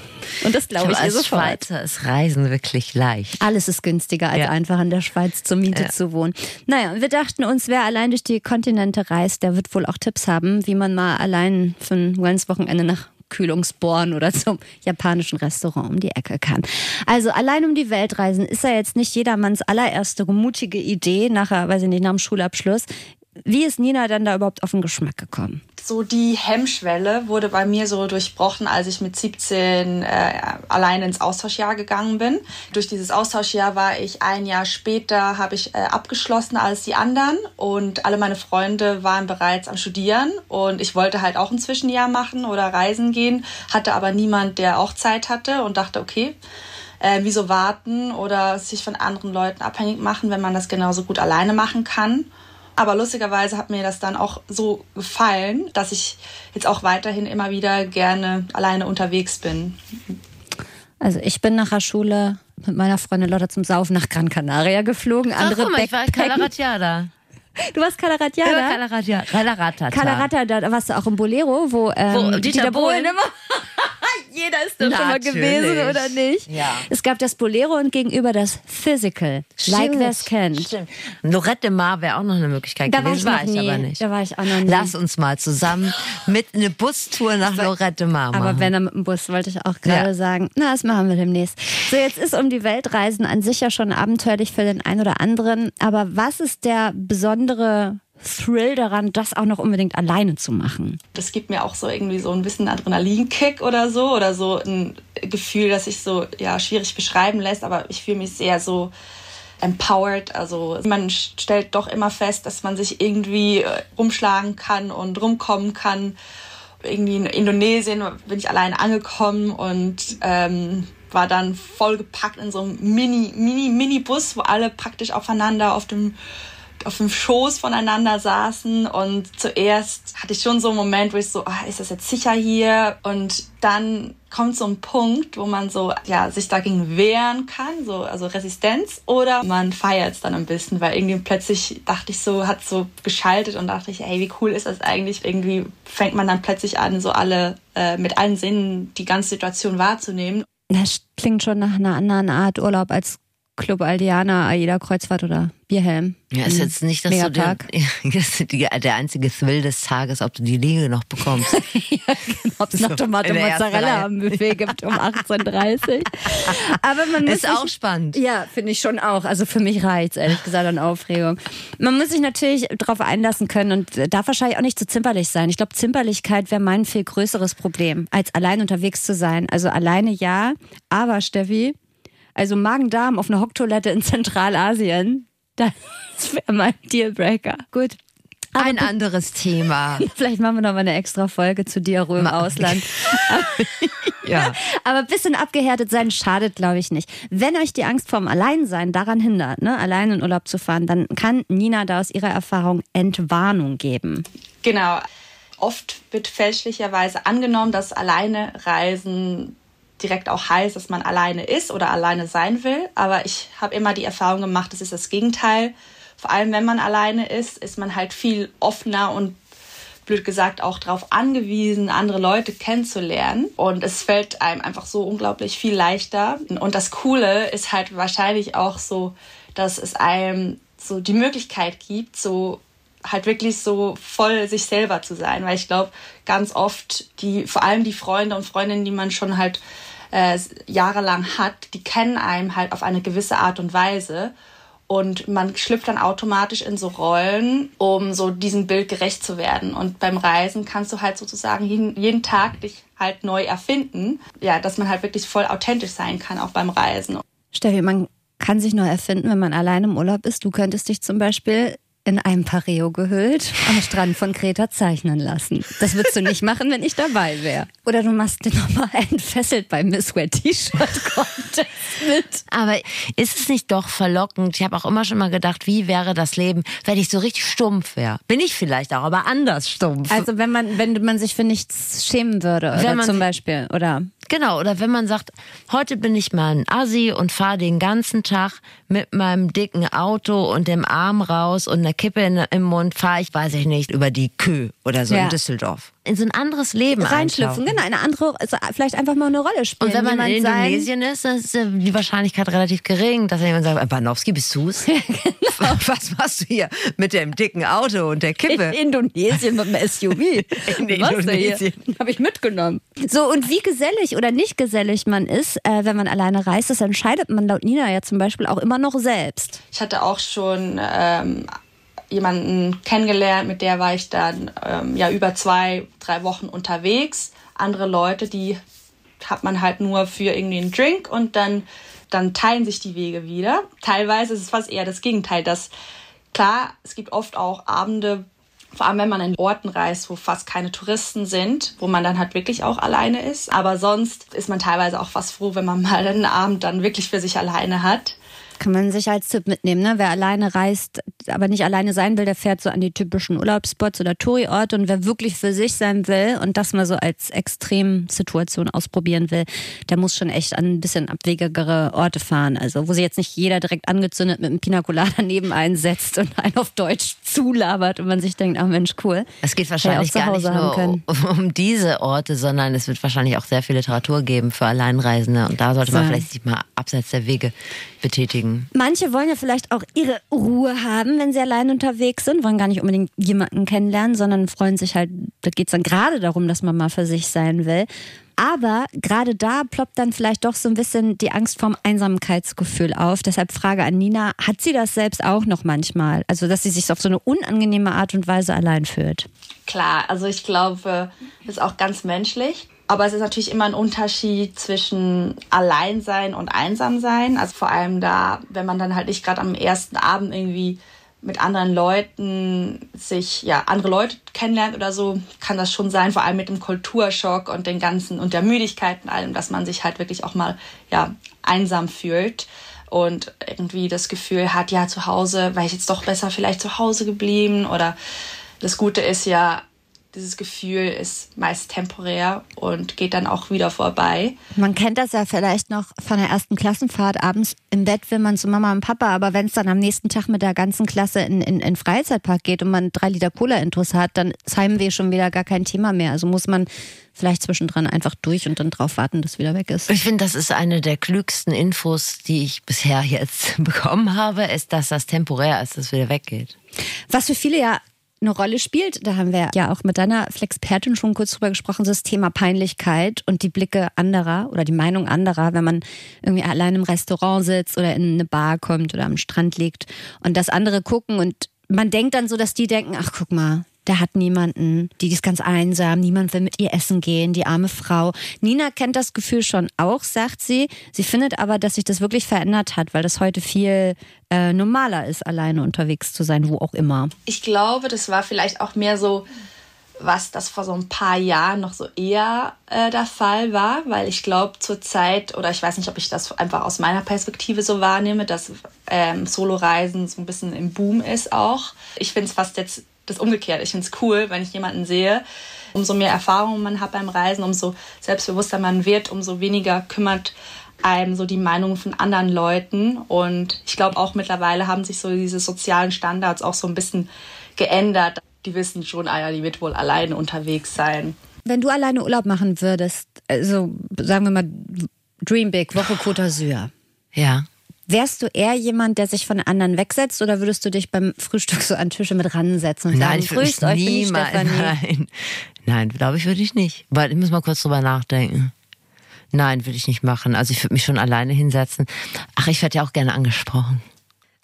S3: Und das glaube ich, ihr
S2: als
S3: sofort.
S2: Schweizer ist Reisen wirklich leicht.
S3: Alles ist günstiger, als
S2: Ja.
S3: einfach in der Schweiz zur Miete zu wohnen. Naja, wir dachten uns, wer allein durch die Kontinente reist, der wird wohl auch Tipps haben, wie man mal allein für ein Wellness-Wochenende nach Kühlungsborn oder zum japanischen Restaurant um die Ecke kann. Also allein um die Welt reisen ist ja jetzt nicht jedermanns allererste mutige Idee, nachher, weiß ich nicht, nach dem Schulabschluss. Wie ist Nina dann da überhaupt auf den Geschmack gekommen?
S5: so die Hemmschwelle wurde bei mir so durchbrochen, als ich mit 17 äh, alleine ins Austauschjahr gegangen bin. Durch dieses Austauschjahr war ich ein Jahr später, habe ich äh, abgeschlossen als die anderen und alle meine Freunde waren bereits am Studieren und ich wollte halt auch ein Zwischenjahr machen oder reisen gehen, hatte aber niemand, der auch Zeit hatte und dachte, okay, äh, wieso warten oder sich von anderen Leuten abhängig machen, wenn man das genauso gut alleine machen kann. Aber lustigerweise hat mir das dann auch so gefallen, dass ich jetzt auch weiterhin immer wieder gerne alleine unterwegs bin.
S3: Also ich bin nach der Schule mit meiner Freundin Lotta zum Saufen nach Gran Canaria geflogen. Andere
S2: Ach, guck mal, ich war. Calaratiada.
S3: Du warst Calaratiada?
S2: Ja, Calaratiada. Calaratiada.
S3: Calarata, da warst du auch im Bolero, wo, ähm,
S2: Wo Dieter Bohlen-
S3: immer. Jeder ist da schon mal gewesen, oder nicht?
S2: Ja.
S3: Es gab das Bolero und gegenüber das Physical. Like wer es kennt.
S2: Stimmt. Lorette de Mar wäre auch noch eine Möglichkeit
S3: Da war
S2: gewesen.
S3: ich noch
S2: war ich
S3: nie.
S2: aber nicht.
S3: Da war ich auch noch nie.
S2: Lass uns mal zusammen mit einer Bustour nach Lorette de Mar machen.
S3: Aber wenn er mit dem Bus, wollte ich auch gerade
S2: Ja.
S3: sagen. Na, das machen wir demnächst. So, jetzt ist um die Welt reisen an sich ja schon abenteuerlich für den einen oder anderen. Aber was ist der besondere Thrill daran, das auch noch unbedingt alleine zu machen?
S5: Das gibt mir auch so irgendwie so ein bisschen Adrenalinkick oder so oder so ein Gefühl, das sich so ja schwierig beschreiben lässt, aber ich fühle mich sehr so empowered. Also man stellt doch immer fest, dass man sich irgendwie äh, rumschlagen kann und rumkommen kann. Irgendwie in Indonesien bin ich alleine angekommen und ähm, war dann voll gepackt in so einem Mini, Mini, Mini-Bus, wo alle praktisch aufeinander auf dem auf dem Schoß voneinander saßen und zuerst hatte ich schon so einen Moment, wo ich so, ah, ist das jetzt sicher hier? Und dann kommt so ein Punkt, wo man so, ja, sich dagegen wehren kann, so, also Resistenz, oder man feiert es dann ein bisschen, weil irgendwie plötzlich dachte ich so, hat so geschaltet und dachte ich, hey, wie cool ist das eigentlich? Irgendwie fängt man dann plötzlich an, so alle, äh, mit allen Sinnen die ganze Situation wahrzunehmen.
S3: Das klingt schon nach einer anderen Art Urlaub als Club Aldiana, Aida Kreuzfahrt oder Bierhelm.
S2: Ja, ist jetzt nicht, dass du der,
S3: Megapark.
S2: das ist die- der einzige Thrill des Tages, ob du die Liege noch bekommst.
S3: Ob es noch Tomate
S2: ersten
S3: Mozzarella am Buffet gibt um 18.30 Aber man muss
S2: ist auch spannend.
S3: Ja, finde ich schon auch. Also für mich reicht's ehrlich gesagt an Aufregung. Man muss sich natürlich darauf einlassen können und darf wahrscheinlich auch nicht zu zimperlich sein. Ich glaube, Zimperlichkeit wäre mein viel größeres Problem, als allein unterwegs zu sein. Also alleine ja, aber Steffi, also Magen-Darm auf einer Hocktoilette in Zentralasien, das wäre mein Dealbreaker. Gut. Aber
S2: Ein anderes Thema.
S3: Vielleicht machen wir noch mal eine extra Folge zu Diarrhoe im Ausland.
S2: Ja.
S3: Aber ein bisschen abgehärtet sein schadet, glaube ich, nicht. Wenn euch die Angst vorm Alleinsein daran hindert, ne, allein in Urlaub zu fahren, dann kann Nina da aus ihrer Erfahrung Entwarnung geben.
S5: Genau. Oft wird fälschlicherweise angenommen, dass alleine Reisen direkt auch heißt, dass man alleine ist oder alleine sein will. Aber ich habe immer die Erfahrung gemacht, das ist das Gegenteil. Vor allem, wenn man alleine ist, ist man halt viel offener und blöd gesagt auch darauf angewiesen, andere Leute kennenzulernen. Und es fällt einem einfach so unglaublich viel leichter. Und das Coole ist halt wahrscheinlich auch so, dass es einem so die Möglichkeit gibt, so halt wirklich so voll sich selber zu sein. Weil ich glaube, ganz oft die, vor allem die Freunde und Freundinnen, die man schon halt äh, jahrelang hat, die kennen einem halt auf eine gewisse Art und Weise. Und man schlüpft dann automatisch in so Rollen, um so diesem Bild gerecht zu werden. Und beim Reisen kannst du halt sozusagen jeden, jeden Tag dich halt neu erfinden. Ja, dass man halt wirklich voll authentisch sein kann, auch beim Reisen.
S3: Steffi, man kann sich neu erfinden, wenn man allein im Urlaub ist. Du könntest dich zum Beispiel in einem Pareo gehüllt am Strand von Kreta zeichnen lassen. Das würdest du nicht machen, wenn ich dabei wäre. Oder du machst den nochmal entfesselt beim Miss Wear T-Shirt Contest mit.
S2: Aber ist es nicht doch verlockend? Ich habe auch immer schon mal gedacht, wie wäre das Leben, wenn ich so richtig stumpf wäre? Bin ich vielleicht auch, aber anders stumpf.
S3: Also wenn man, wenn man sich für nichts schämen würde, oder
S2: Wenn man
S3: zum Beispiel, oder
S2: Genau, oder wenn man sagt, heute bin ich mal ein Assi und fahre den ganzen Tag mit meinem dicken Auto und dem Arm raus und einer Kippe in, im Mund, fahre ich, weiß ich nicht, über die Kö oder so
S3: Ja.
S2: in Düsseldorf. In so ein anderes Leben
S3: reinschlüpfen, genau, eine andere, also vielleicht einfach mal eine Rolle spielen.
S2: Und wenn man in
S3: jemand sein-
S2: Indonesien ist, dann ist äh, die Wahrscheinlichkeit relativ gering, dass jemand sagt, Banowski, bist du's?
S3: genau.
S2: Was machst du hier mit dem dicken Auto und der Kippe?
S3: In Indonesien mit dem SUV.
S2: In Indonesien.
S3: Habe ich mitgenommen. So, und wie gesellig oder nicht gesellig man ist, äh, wenn man alleine reist, das entscheidet man laut Nina ja zum Beispiel auch immer noch selbst.
S5: Ich hatte auch schon ähm, jemanden kennengelernt, mit der war ich dann ähm, ja über zwei, drei Wochen unterwegs. Andere Leute, die hat man halt nur für irgendwie einen Drink und dann, dann teilen sich die Wege wieder. Teilweise ist es fast eher das Gegenteil, dass klar, es gibt oft auch Abende, vor allem wenn man in Orten reist, wo fast keine Touristen sind, wo man dann halt wirklich auch alleine ist. Aber sonst ist man teilweise auch fast froh, wenn man mal einen Abend dann wirklich für sich alleine hat.
S3: Kann man sich als Tipp mitnehmen, ne? Wer alleine reist, aber nicht alleine sein will, der fährt so an die typischen Urlaubsspots oder Touri-Orte und wer wirklich für sich sein will und das mal so als Extremsituation ausprobieren will, der muss schon echt an ein bisschen abwegigere Orte fahren. Also wo sich jetzt nicht jeder direkt angezündet mit einem Pina Colada neben einsetzt und einen auf Deutsch zulabert und man sich denkt, ach Mensch, cool.
S2: Es geht wahrscheinlich gar nicht nur um diese Orte, sondern es wird wahrscheinlich auch sehr viel Literatur geben für Alleinreisende und da sollte man vielleicht sich mal abseits der Wege betätigen.
S3: Manche wollen ja vielleicht auch ihre Ruhe haben, wenn sie allein unterwegs sind, wollen gar nicht unbedingt jemanden kennenlernen, sondern freuen sich halt, da geht es dann gerade darum, dass man mal für sich sein will. Aber gerade da ploppt dann vielleicht doch so ein bisschen die Angst vorm Einsamkeitsgefühl auf. Deshalb Frage an Nina, hat sie das selbst auch noch manchmal? Also, dass sie sich auf so eine unangenehme Art und Weise allein fühlt?
S5: Klar, also ich glaube, das ist auch ganz menschlich. Aber es ist natürlich immer ein Unterschied zwischen Alleinsein und Einsamsein. Also vor allem da, wenn man dann halt nicht gerade am ersten Abend irgendwie mit anderen Leuten sich, ja, andere Leute kennenlernt oder so, kann das schon sein, vor allem mit dem Kulturschock und den ganzen und der Müdigkeit und allem, dass man sich halt wirklich auch mal, ja, einsam fühlt und irgendwie das Gefühl hat, ja, zu Hause wäre ich jetzt doch besser vielleicht zu Hause geblieben oder das Gute ist ja, dieses Gefühl ist meist temporär und geht dann auch wieder vorbei.
S3: Man kennt das ja vielleicht noch von der ersten Klassenfahrt. Abends im Bett will man zu Mama und Papa, aber wenn es dann am nächsten Tag mit der ganzen Klasse in, in, in Freizeitpark geht und man drei Liter Cola-Intros hat, dann ist Heimweh schon wieder gar kein Thema mehr. Also muss man vielleicht zwischendrin einfach durch und dann drauf warten, dass wieder weg ist.
S2: Ich finde, das ist eine der klügsten Infos, die ich bisher jetzt bekommen habe, ist, dass das temporär ist, dass es wieder weggeht.
S3: Was für viele ja eine Rolle spielt. Da haben wir ja auch mit deiner Flexpertin schon kurz drüber gesprochen, das Thema Peinlichkeit und die Blicke anderer oder die Meinung anderer, wenn man irgendwie allein im Restaurant sitzt oder in eine Bar kommt oder am Strand liegt und das andere gucken und man denkt dann so, dass die denken, ach guck mal, der hat niemanden, die ist ganz einsam, niemand will mit ihr essen gehen, die arme Frau. Nina kennt das Gefühl schon auch, sagt sie. Sie findet aber, dass sich das wirklich verändert hat, weil das heute viel äh, normaler ist, alleine unterwegs zu sein, wo auch immer.
S5: Ich glaube, das war vielleicht auch mehr so, was das vor so ein paar Jahren noch so eher äh, der Fall war, weil ich glaube zur Zeit, oder ich weiß nicht, ob ich das einfach aus meiner Perspektive so wahrnehme, dass ähm, Soloreisen so ein bisschen im Boom ist auch. Ich finde es fast jetzt das umgekehrt. Ich finde es cool, wenn ich jemanden sehe. Umso mehr Erfahrung man hat beim Reisen, umso selbstbewusster man wird, umso weniger kümmert einem so die Meinung von anderen Leuten. Und ich glaube auch mittlerweile haben sich so diese sozialen Standards auch so ein bisschen geändert. Die wissen schon, ah ja, die wird wohl alleine unterwegs sein.
S3: Wenn du alleine Urlaub machen würdest, also sagen wir mal Dream Big, Woche Côte d'Azur.
S2: Ja.
S3: Wärst du eher jemand, der sich von anderen wegsetzt oder würdest du dich beim Frühstück so an Tische mit ransetzen und
S2: nein,
S3: sagen,
S2: ich würde
S3: euch,
S2: niemals, Nein, nein glaube ich, würde ich nicht. Weil ich muss mal kurz drüber nachdenken. Nein, würde ich nicht machen. Also ich würde mich schon alleine hinsetzen. Ach, ich werde ja auch gerne angesprochen.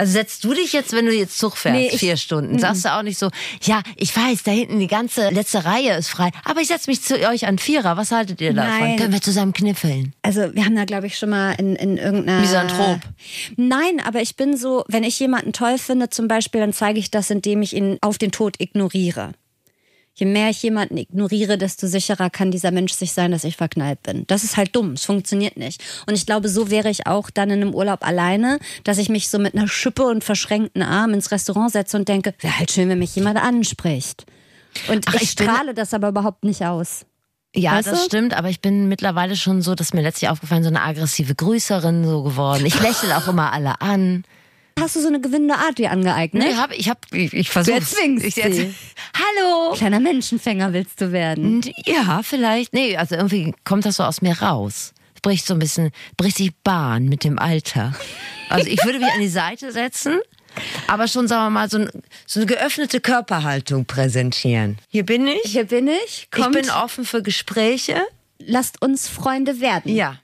S2: Also setzt du dich jetzt, wenn du jetzt Zug fährst, nee, vier Stunden, sagst du auch nicht so, ja, ich weiß, da hinten die ganze letzte Reihe ist frei, aber ich setze mich zu euch an Vierer. Was haltet ihr davon? Nein. Können wir zusammen kniffeln?
S3: Also wir haben da, glaube ich, schon mal in, in irgendeiner...
S2: Misanthrop.
S3: Nein, aber ich bin so, wenn ich jemanden toll finde zum Beispiel, dann zeige ich das, indem ich ihn auf den Tod ignoriere. Je mehr ich jemanden ignoriere, desto sicherer kann dieser Mensch sich sein, dass ich verknallt bin. Das ist halt dumm. Es funktioniert nicht. Und ich glaube, so wäre ich auch dann in einem Urlaub alleine, dass ich mich so mit einer Schippe und verschränkten Armen ins Restaurant setze und denke, wäre halt schön, wenn mich jemand anspricht. Und Ach, ich, ich strahle das aber überhaupt nicht aus.
S2: Ja, weißt das du? stimmt, aber ich bin mittlerweile schon so, dass mir letztlich aufgefallen, so eine aggressive Grüßerin so geworden. Ich lächle auch immer alle an
S3: hast du so eine gewinnende Art dir angeeignet?
S2: Nee, hab, ich hab, ich, ich versuche. Du
S3: erzwingst ich, sie. Hallo! Kleiner Menschenfänger willst du werden.
S2: Ja, vielleicht. Nee, also irgendwie kommt das so aus mir raus. Bricht so ein bisschen, bricht sich Bahn mit dem Alter. Also ich würde mich an die Seite setzen, aber schon, sagen wir mal, so, ein, so eine geöffnete Körperhaltung präsentieren. Hier bin ich.
S3: Hier bin ich. Kommt.
S2: Ich bin offen für Gespräche.
S3: Lasst uns Freunde werden.
S2: Ja.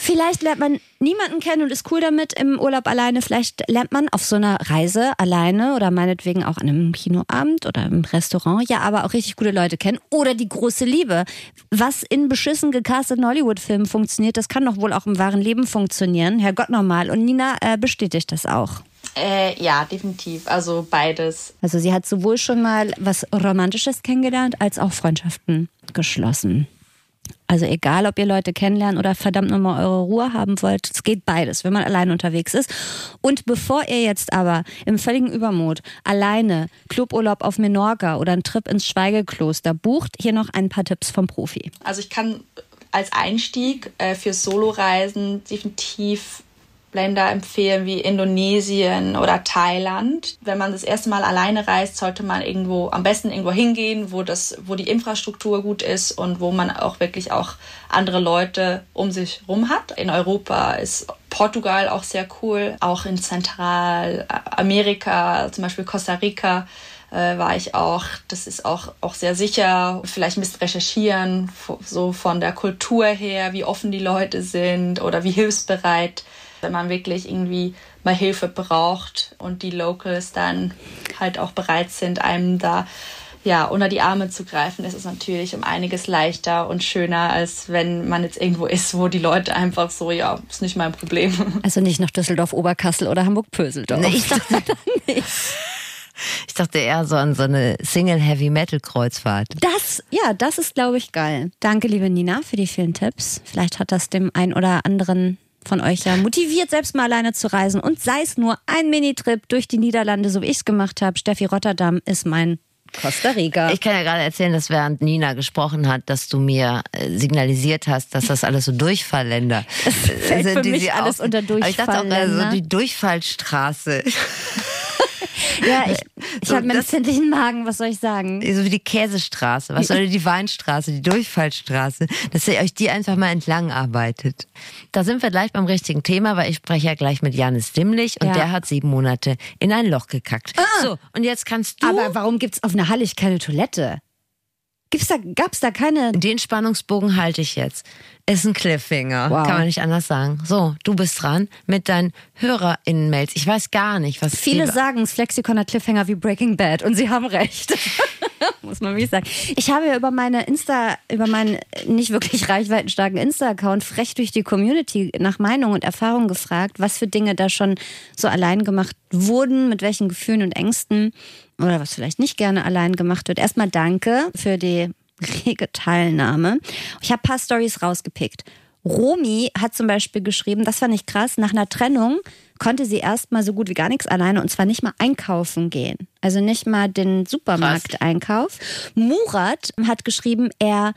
S3: Vielleicht lernt man niemanden kennen und ist cool damit im Urlaub alleine. Vielleicht lernt man auf so einer Reise alleine oder meinetwegen auch an einem Kinoabend oder im Restaurant, ja, aber auch richtig gute Leute kennen. Oder die große Liebe. Was in beschissen gecasteten Hollywood-Filmen funktioniert, das kann doch wohl auch im wahren Leben funktionieren. Herrgott nochmal. Und Nina äh, bestätigt das auch.
S5: Äh, ja, definitiv. Also beides.
S3: Also sie hat sowohl schon mal was Romantisches kennengelernt, als auch Freundschaften geschlossen. Also egal, ob ihr Leute kennenlernen oder verdammt nochmal eure Ruhe haben wollt, es geht beides, wenn man allein unterwegs ist. Und bevor ihr jetzt aber im völligen Übermut alleine Cluburlaub auf Menorca oder einen Trip ins Schweigekloster bucht, hier noch ein paar Tipps vom Profi.
S5: Also ich kann als Einstieg äh, für Soloreisen definitiv Länder empfehlen wie Indonesien oder Thailand. Wenn man das erste Mal alleine reist, sollte man irgendwo, am besten irgendwo hingehen, wo das, wo die Infrastruktur gut ist und wo man auch wirklich auch andere Leute um sich rum hat. In Europa ist Portugal auch sehr cool, auch in Zentralamerika, zum Beispiel Costa Rica äh, war ich auch. Das ist auch, auch sehr sicher. Vielleicht ein bisschen recherchieren, so von der Kultur her, wie offen die Leute sind oder wie hilfsbereit wenn man wirklich irgendwie mal Hilfe braucht und die Locals dann halt auch bereit sind, einem da ja, unter die Arme zu greifen, ist es natürlich um einiges leichter und schöner, als wenn man jetzt irgendwo ist, wo die Leute einfach so, ja, ist nicht mein Problem.
S3: Also nicht nach Düsseldorf, Oberkassel oder Hamburg-Pöseldorf. Nee,
S2: ich dachte, ich dachte eher so an so eine Single-Heavy-Metal-Kreuzfahrt.
S3: Das, ja, das ist, glaube ich, geil. Danke, liebe Nina, für die vielen Tipps. Vielleicht hat das dem einen oder anderen von euch ja motiviert, selbst mal alleine zu reisen und sei es nur ein Minitrip durch die Niederlande, so wie ich es gemacht habe. Steffi Rotterdam ist mein Costa Rica.
S2: Ich kann ja gerade erzählen, dass während Nina gesprochen hat, dass du mir äh, signalisiert hast, dass das alles so Durchfallländer
S3: sind. Für die mich alles unter Durchfallländer. Ich dachte auch
S2: also die Durchfallstraße.
S3: Ja, ich, ich so, habe einen empfindlichen Magen, was soll ich sagen?
S2: So wie die Käsestraße, was soll die Weinstraße, die Durchfallstraße, dass ihr euch die einfach mal entlang arbeitet. Da sind wir gleich beim richtigen Thema, weil ich spreche ja gleich mit Janis Dimmlich und ja. der hat sieben Monate in ein Loch gekackt. Ah, so, und jetzt kannst du.
S3: Aber warum gibt's auf einer Hallig keine Toilette? Gibt's da, gab's da keine?
S2: Den Spannungsbogen halte ich jetzt. Ist ein Cliffhanger. Wow. Kann man nicht anders sagen. So, du bist dran mit deinen HörerInnen-Mails. Ich weiß gar nicht, was
S3: Viele sagen, das Flexikon hat Cliffhanger wie Breaking Bad und sie haben recht. Muss man wirklich sagen. Ich habe ja über meine Insta, über meinen nicht wirklich reichweitenstarken Insta-Account frech durch die Community nach Meinung und Erfahrung gefragt, was für Dinge da schon so allein gemacht wurden, mit welchen Gefühlen und Ängsten oder was vielleicht nicht gerne allein gemacht wird. Erstmal danke für die rege Teilnahme. Ich habe ein paar Stories rausgepickt. Romi hat zum Beispiel geschrieben, das fand ich krass, nach einer Trennung konnte sie erstmal so gut wie gar nichts alleine und zwar nicht mal einkaufen gehen. Also nicht mal den Supermarkteinkauf. Murat hat geschrieben, er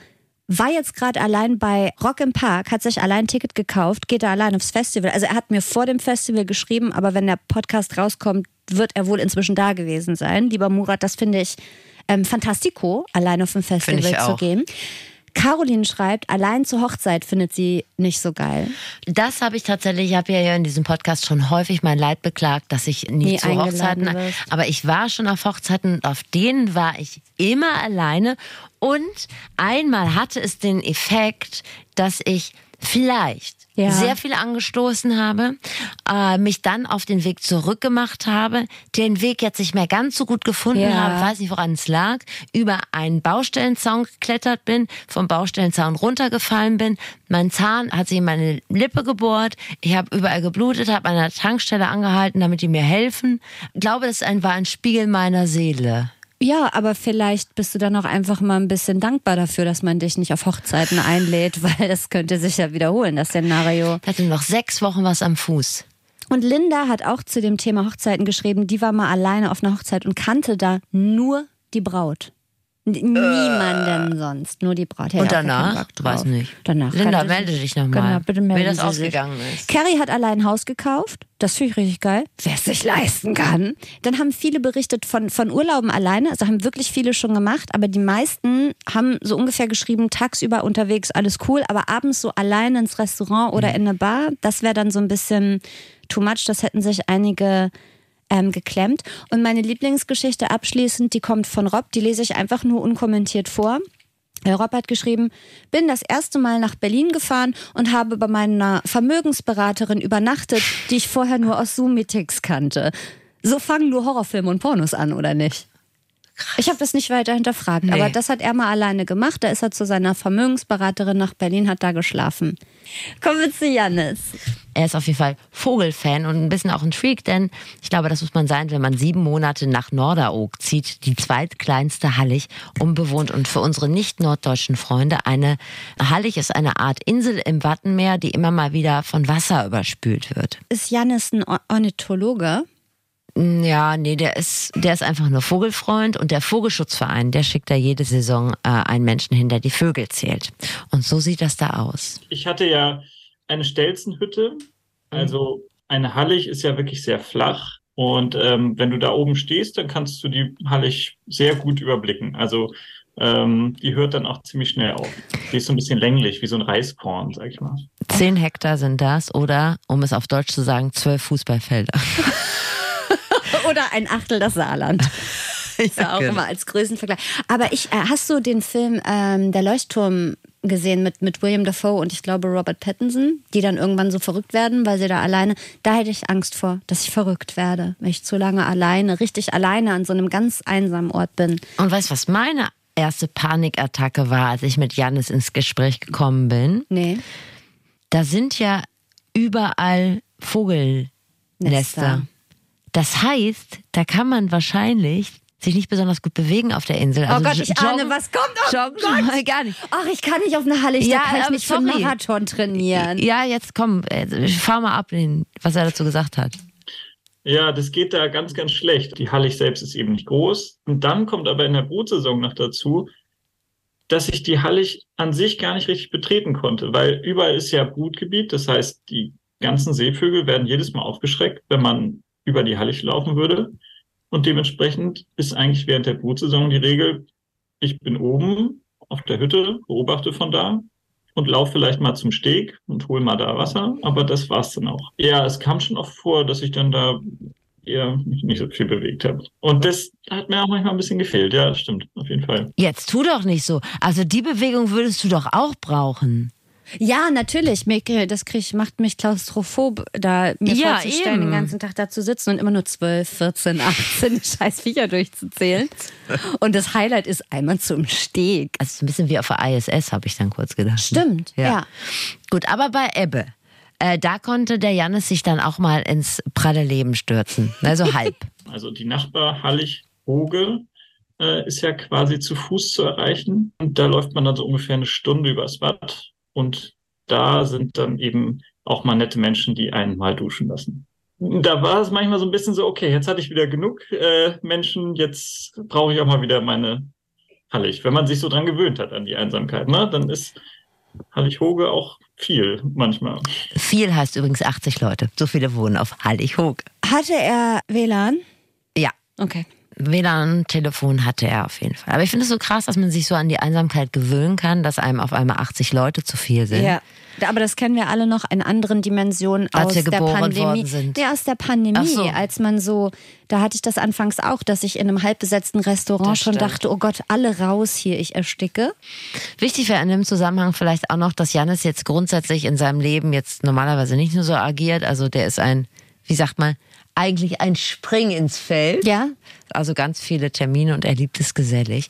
S3: war jetzt gerade allein bei Rock im Park, hat sich allein ein Ticket gekauft, geht da allein aufs Festival. Also er hat mir vor dem Festival geschrieben, aber wenn der Podcast rauskommt, wird er wohl inzwischen da gewesen sein. Lieber Murat, das finde ich ähm, fantastico, allein auf ein Festival zu gehen. Caroline schreibt, allein zur Hochzeit findet sie nicht so geil.
S2: Das habe ich tatsächlich, ich habe ja in diesem Podcast schon häufig mein Leid beklagt, dass ich nie, nie zu Hochzeiten, wirst. aber ich war schon auf Hochzeiten, auf denen war ich immer alleine und einmal hatte es den Effekt, dass ich vielleicht ja. sehr viel angestoßen habe, äh, mich dann auf den Weg zurückgemacht habe, den Weg jetzt nicht mehr ganz so gut gefunden ja. habe, weiß nicht woran es lag, über einen Baustellenzaun geklettert bin, vom Baustellenzaun runtergefallen bin, mein Zahn hat sich in meine Lippe gebohrt, ich habe überall geblutet, habe an der Tankstelle angehalten, damit die mir helfen. Ich glaube, das war ein Spiegel meiner Seele.
S3: Ja, aber vielleicht bist du dann auch einfach mal ein bisschen dankbar dafür, dass man dich nicht auf Hochzeiten einlädt, weil das könnte sich ja wiederholen, das Szenario.
S2: Ich hatte noch sechs Wochen was am Fuß.
S3: Und Linda hat auch zu dem Thema Hochzeiten geschrieben, die war mal alleine auf einer Hochzeit und kannte da nur die Braut. Niemanden äh. sonst, nur die Braut.
S2: Und danach? Weiß nicht.
S3: Danach
S2: Linda, melde dich nochmal. Genau, bitte melde Wie das ausgegangen ist.
S3: Carrie hat allein ein Haus gekauft. Das finde ich richtig geil. Wer es sich leisten kann. Dann haben viele berichtet von, von Urlauben alleine. Also haben wirklich viele schon gemacht. Aber die meisten haben so ungefähr geschrieben, tagsüber unterwegs, alles cool. Aber abends so alleine ins Restaurant oder mhm. in eine Bar, das wäre dann so ein bisschen too much. Das hätten sich einige ähm, geklemmt. Und meine Lieblingsgeschichte abschließend, die kommt von Rob, die lese ich einfach nur unkommentiert vor. Herr Rob hat geschrieben, bin das erste Mal nach Berlin gefahren und habe bei meiner Vermögensberaterin übernachtet, die ich vorher nur aus Zoom-Meetings kannte. So fangen nur Horrorfilme und Pornos an, oder nicht? Ich habe das nicht weiter hinterfragt,
S2: Nee.
S3: aber das hat er mal alleine gemacht. Da ist er zu seiner Vermögensberaterin nach Berlin, hat da geschlafen. Kommen wir zu Jannis.
S2: Er ist auf jeden Fall Vogelfan und ein bisschen auch ein Freak, denn ich glaube, das muss man sein, wenn man sieben Monate nach Norderoog zieht, die zweitkleinste Hallig, unbewohnt und für unsere nicht-norddeutschen Freunde eine Hallig ist eine Art Insel im Wattenmeer, die immer mal wieder von Wasser überspült wird.
S3: Ist Jannis ein Or- Ornithologe?
S2: Ja, nee, der ist, der ist einfach nur Vogelfreund und der Vogelschutzverein, der schickt da jede Saison äh, einen Menschen hin, der die Vögel zählt. Und so sieht das da aus.
S6: Ich hatte ja eine Stelzenhütte. Also eine Hallig ist ja wirklich sehr flach. Und ähm, wenn du da oben stehst, dann kannst du die Hallig sehr gut überblicken. Also ähm, die hört dann auch ziemlich schnell auf. Die ist so ein bisschen länglich, wie so ein Reiskorn, sag ich mal.
S2: Zehn Hektar sind das oder, um es auf Deutsch zu sagen, zwölf Fußballfelder.
S3: Oder ein Achtel das Saarland. Ist ja auch
S2: genau.
S3: immer als Größenvergleich. Aber ich, äh, hast du den Film ähm, Der Leuchtturm gesehen mit, mit William Dafoe und ich glaube Robert Pattinson, die dann irgendwann so verrückt werden, weil sie da alleine, da hätte ich Angst vor, dass ich verrückt werde, wenn ich zu lange alleine, richtig alleine an so einem ganz einsamen Ort bin.
S2: Und weißt du, was meine erste Panikattacke war, als ich mit Janis ins Gespräch gekommen bin?
S3: Nee.
S2: Da sind ja überall Vogelnester.
S3: Nester.
S2: Das heißt, da kann man wahrscheinlich sich nicht besonders gut bewegen auf der Insel.
S3: Oh
S2: Also
S3: Gott, ich
S2: joggen-
S3: ahne, was kommt. Oh
S2: Joggen schon mal gar nicht.
S3: Ach, ich kann nicht auf eine Halle, ich
S2: Ja,
S3: da kann ich nicht für einen
S2: sorry.
S3: Marathon trainieren.
S2: Ja, jetzt komm, äh, fahr mal ab, was er dazu gesagt hat.
S6: Ja, das geht da ganz, ganz schlecht. Die Hallig selbst ist eben nicht groß. Und dann kommt aber in der Brutsaison noch dazu, dass ich die Hallig an sich gar nicht richtig betreten konnte, weil überall ist ja Brutgebiet. Das heißt, die ganzen Seevögel werden jedes Mal aufgeschreckt, wenn man über die Hallig laufen würde. Und dementsprechend ist eigentlich während der Brutsaison die Regel, ich bin oben auf der Hütte, beobachte von da und laufe vielleicht mal zum Steg und hole mal da Wasser, aber das war's dann auch. Ja, es kam schon oft vor, dass ich dann da eher mich nicht so viel bewegt habe. Und das hat mir auch manchmal ein bisschen gefehlt. Ja, stimmt, auf jeden Fall.
S2: Jetzt tu doch nicht so. Also die Bewegung würdest du doch auch brauchen.
S3: Ja, natürlich. Mir, das krieg, macht mich klaustrophob, da mir
S2: Ja,
S3: vorzustellen,
S2: eben.
S3: den ganzen Tag da zu sitzen und immer nur 12, 14, 18 scheiß Viecher durchzuzählen. Und das Highlight ist einmal zum Steg.
S2: Also ein bisschen wie auf der ISS, habe ich dann kurz gedacht.
S3: Stimmt, ja.
S2: Gut, aber bei Ebbe, äh, da konnte der Jannis sich dann auch mal ins pralle Leben stürzen. Also halb.
S6: Also die Nachbar Hallig Hoge äh, ist ja quasi zu Fuß zu erreichen. Und da läuft man dann so ungefähr eine Stunde übers Watt. Und da sind dann eben auch mal nette Menschen, die einen mal duschen lassen. Da war es manchmal so ein bisschen so, okay, jetzt hatte ich wieder genug äh, Menschen, jetzt brauche ich auch mal wieder meine Hallig. Wenn man sich so dran gewöhnt hat an die Einsamkeit, ne, dann ist Hallig Hoge auch viel manchmal.
S2: Viel heißt übrigens 80 Leute. So viele wohnen auf Hallig-Hoog.
S3: Hatte er WLAN?
S2: Ja.
S3: Okay.
S2: WLAN, Telefon hatte er auf jeden Fall. Aber ich finde es so krass, dass man sich so an die Einsamkeit gewöhnen kann, dass einem auf einmal 80 Leute zu viel sind.
S3: Ja. Aber das kennen wir alle noch in anderen Dimensionen
S2: Als
S3: aus
S2: wir
S3: der
S2: geboren
S3: Pandemie.
S2: worden sind.
S3: Ja, aus der Pandemie,
S2: so.
S3: als man so, da hatte ich das anfangs auch, dass ich in einem halbbesetzten Restaurant
S2: Das
S3: schon
S2: stimmt.
S3: dachte, oh Gott, alle raus hier, ich ersticke.
S2: Wichtig wäre in dem Zusammenhang vielleicht auch noch, dass Janis jetzt grundsätzlich in seinem Leben jetzt normalerweise nicht nur so agiert. Also der ist ein, wie sagt man, eigentlich ein Spring ins Feld.
S3: Ja,
S2: Also ganz viele Termine und er liebt es gesellig.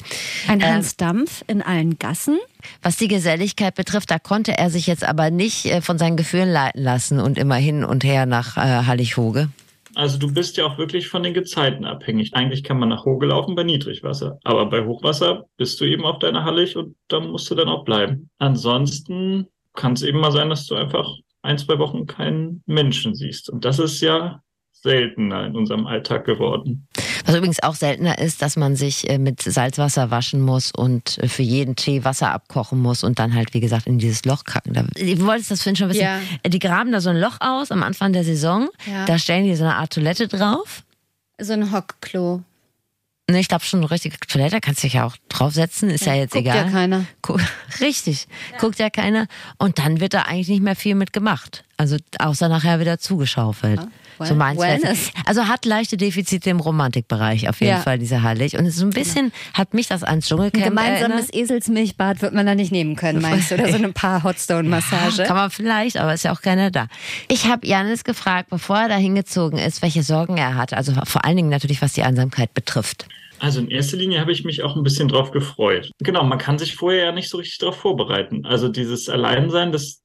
S3: ein
S2: Ähm,
S3: Hans Dampf in allen Gassen.
S2: Was die Geselligkeit betrifft, da konnte er sich jetzt aber nicht äh, von seinen Gefühlen leiten lassen und immer hin und her nach äh, Hallig-Hoge.
S6: Also du bist ja auch wirklich von den Gezeiten abhängig. Eigentlich kann man nach Hoge laufen bei Niedrigwasser, aber bei Hochwasser bist du eben auf deiner Hallig und da musst du dann auch bleiben. Ansonsten kann es eben mal sein, dass du einfach ein, zwei Wochen keinen Menschen siehst. Und das ist ja seltener in unserem Alltag geworden.
S2: Was übrigens auch seltener ist, dass man sich äh, mit Salzwasser waschen muss und äh, für jeden Tee Wasser abkochen muss und dann halt, wie gesagt, in dieses Loch kacken. Da, du wolltest das vorhin schon wissen.
S3: Ja.
S2: Äh, Die graben da so ein Loch aus am Anfang der Saison.
S3: Ja.
S2: Da stellen die so eine Art Toilette drauf.
S3: So ein Hockklo.
S2: Ne, ich glaube schon eine richtige Toilette, kannst dich ja auch draufsetzen, ist ja, jetzt
S3: Guckt
S2: egal.
S3: ja keiner.
S2: Gu- Richtig, guckt ja keiner. Und dann wird da eigentlich nicht mehr viel mit gemacht. Also außer nachher wieder zugeschaufelt.
S3: Well-
S2: so meins. Also hat leichte Defizite im Romantikbereich auf jeden
S3: Ja.
S2: Fall, dieser Hallig. Und so ein bisschen hat mich das ans
S3: Ein
S2: Dschungelcamp
S3: gemeinsames
S2: erinnert.
S3: Eselsmilchbad wird man da nicht nehmen können, meinst du? Oder so eine paar Hotstone-Massage.
S2: Kann man vielleicht, aber ist ja auch keiner da. Ich habe Janis gefragt, bevor er da hingezogen ist, welche Sorgen er hat. Also vor allen Dingen natürlich, was die Einsamkeit betrifft.
S6: Also in erster Linie habe ich mich auch ein bisschen drauf gefreut. Genau, man kann sich vorher ja nicht so richtig darauf vorbereiten. Also dieses Alleinsein, das,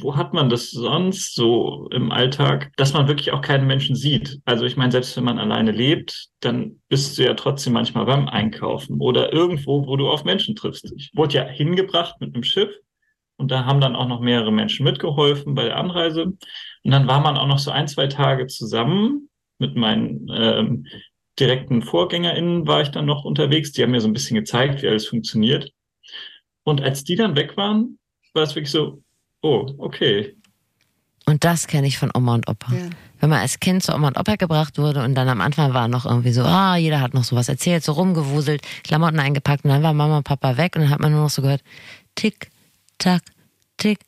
S6: wo hat man das sonst so im Alltag, dass man wirklich auch keinen Menschen sieht? Also ich meine, selbst wenn man alleine lebt, dann bist du ja trotzdem manchmal beim Einkaufen oder irgendwo, wo du auf Menschen triffst. Ich wurde ja hingebracht mit einem Schiff und da haben dann auch noch mehrere Menschen mitgeholfen bei der Anreise. Und dann war man auch noch so ein, zwei Tage zusammen mit meinen ähm, direkten VorgängerInnen war ich dann noch unterwegs. Die haben mir so ein bisschen gezeigt, wie alles funktioniert. Und als die dann weg waren, war es wirklich so, oh, okay.
S2: Und das kenne ich von Oma und Opa.
S3: Ja.
S2: Wenn man als Kind zu Oma und Opa gebracht wurde und dann am Anfang war noch irgendwie so, ah, jeder hat noch sowas erzählt, so rumgewuselt, Klamotten eingepackt und dann war Mama und Papa weg und dann hat man nur noch so gehört, tick, tack, tick.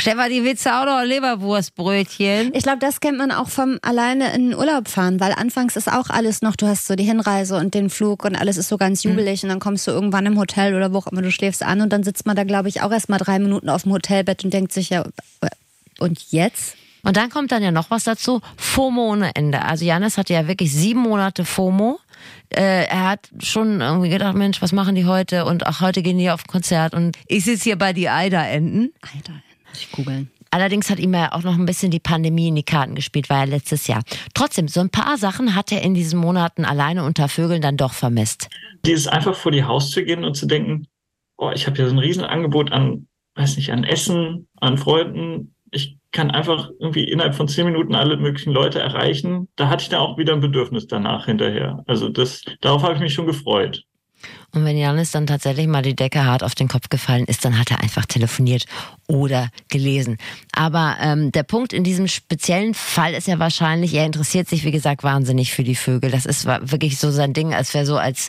S2: Stefan, die Witze auch noch Leberwurstbrötchen.
S3: Ich glaube, das kennt man auch vom alleine in den Urlaub fahren, weil anfangs ist auch alles noch, du hast so die Hinreise und den Flug und alles ist so ganz jubelig und dann kommst du irgendwann im Hotel oder wo auch immer du schläfst an und dann sitzt man da, glaube ich, auch erst mal drei Minuten auf dem Hotelbett und denkt sich ja, und jetzt?
S2: Und dann kommt dann ja noch was dazu, FOMO ohne Ende. Also Janis hatte ja wirklich sieben Monate FOMO. Äh, er hat schon irgendwie gedacht, Mensch, was machen die heute? Und ach, heute gehen die auf ein Konzert und ich sitze hier bei die Eider-Enten.
S3: Alter, muss ich googeln.
S2: Allerdings hat ihm ja auch noch ein bisschen die Pandemie in die Karten gespielt, war ja letztes Jahr. Trotzdem, so ein paar Sachen hat er in diesen Monaten alleine unter Vögeln dann doch vermisst.
S6: Dieses einfach vor die Haustür gehen und zu denken, oh, ich habe hier so ein Riesenangebot an, weiß nicht, an Essen, an Freunden. Ich kann einfach irgendwie innerhalb von zehn Minuten alle möglichen Leute erreichen. Da hatte ich dann auch wieder ein Bedürfnis danach hinterher. Also das, darauf habe ich mich schon gefreut.
S2: Und wenn Janis dann tatsächlich mal die Decke hart auf den Kopf gefallen ist, dann hat er einfach telefoniert oder gelesen. Aber ähm, der Punkt in diesem speziellen Fall ist ja wahrscheinlich, er interessiert sich, wie gesagt, wahnsinnig für die Vögel. Das ist wirklich so sein Ding, als wäre so, als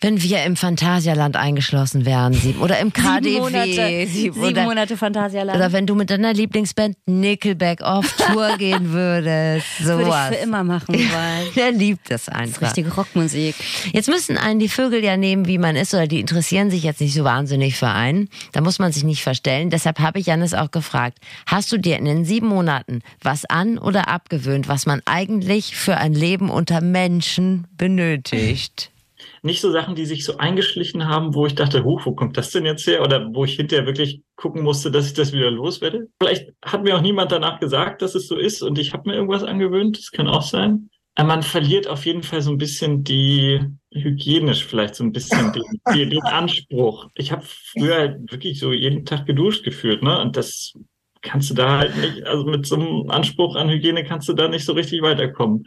S2: wenn wir im Phantasialand eingeschlossen wären, sieben, oder im KDW.
S3: Sieben Monate,
S2: sieben,
S3: sieben
S2: oder,
S3: Monate Phantasialand.
S2: oder wenn du mit deiner Lieblingsband Nickelback auf Tour gehen würdest.
S3: Würde ich
S2: Sowas.
S3: für immer machen wollen.
S2: Der liebt es
S3: Das ist
S2: einfach.
S3: richtige Rockmusik.
S2: Jetzt müssen einen die Vögel ja nehmen, wie man ist, oder die interessieren sich jetzt nicht so wahnsinnig für einen. Da muss man sich nicht verstellen. Deshalb habe ich Janis auch gefragt, hast du dir in den sieben Monaten was an oder abgewöhnt, was man eigentlich für ein Leben unter Menschen benötigt?
S6: Nicht so Sachen, die sich so eingeschlichen haben, wo ich dachte, huch, wo kommt das denn jetzt her? Oder wo ich hinterher wirklich gucken musste, dass ich das wieder loswerde. Vielleicht hat mir auch niemand danach gesagt, dass es so ist und ich habe mir irgendwas angewöhnt. Das kann auch sein. Aber man verliert auf jeden Fall so ein bisschen die, hygienisch vielleicht so ein bisschen den, den, den Anspruch. Ich habe früher halt wirklich so jeden Tag geduscht gefühlt, ne? Und das kannst du da halt nicht, also mit so einem Anspruch an Hygiene kannst du da nicht so richtig weiterkommen.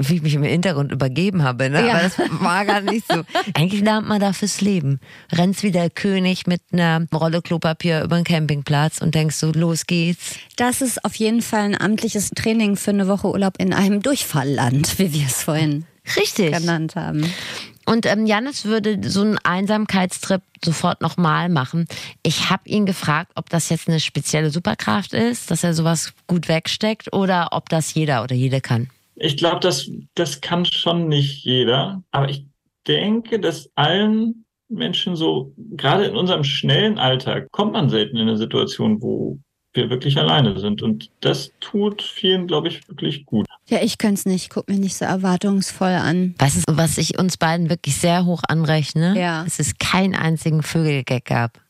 S2: Wie ich mich im Hintergrund übergeben habe, ne?
S3: Ja.
S2: Aber das war gar nicht so. Eigentlich lernt man da fürs Leben. Rennst wie der König mit einer Rolle Klopapier über den Campingplatz und denkst so, los geht's.
S3: Das ist auf jeden Fall ein amtliches Training für eine Woche Urlaub in einem Durchfallland, wie wir es vorhin
S2: Richtig.
S3: genannt haben.
S2: Und ähm, Janis würde so einen Einsamkeitstrip sofort nochmal machen. Ich habe ihn gefragt, ob das jetzt eine spezielle Superkraft ist, dass er sowas gut wegsteckt oder ob das jeder oder jede kann.
S6: Ich glaube, das, das kann schon nicht jeder. Aber ich denke, dass allen Menschen so, gerade in unserem schnellen Alltag, kommt man selten in eine Situation, wo wir wirklich alleine sind. Und das tut vielen, glaube ich, wirklich gut.
S3: Ja, ich könnte es nicht. Guck mir nicht so erwartungsvoll an.
S2: Was ist, was ich uns beiden wirklich sehr hoch anrechne?
S3: Ja.
S2: Es ist keinen einzigen Vögelgag gab.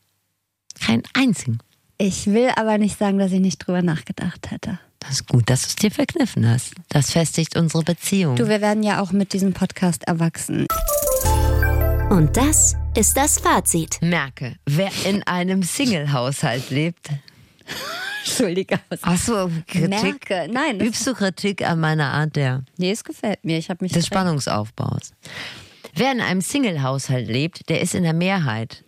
S2: Keinen einzigen.
S3: Ich will aber nicht sagen, dass ich nicht drüber nachgedacht hätte.
S2: Das ist gut, dass du es dir verkniffen hast. Das festigt unsere Beziehung.
S3: Du, wir werden ja auch mit diesem Podcast erwachsen.
S4: Und das ist das Fazit.
S2: merke, wer in einem Single-Haushalt lebt.
S3: Entschuldige.
S2: Hast du Kritik?
S3: Merke. Nein,
S2: Übst du Kritik an meiner Art der
S3: nee, es gefällt mir. Ich habe mich
S2: des Spannungsaufbaus. Wer in einem Single-Haushalt lebt, der ist in der Mehrheit.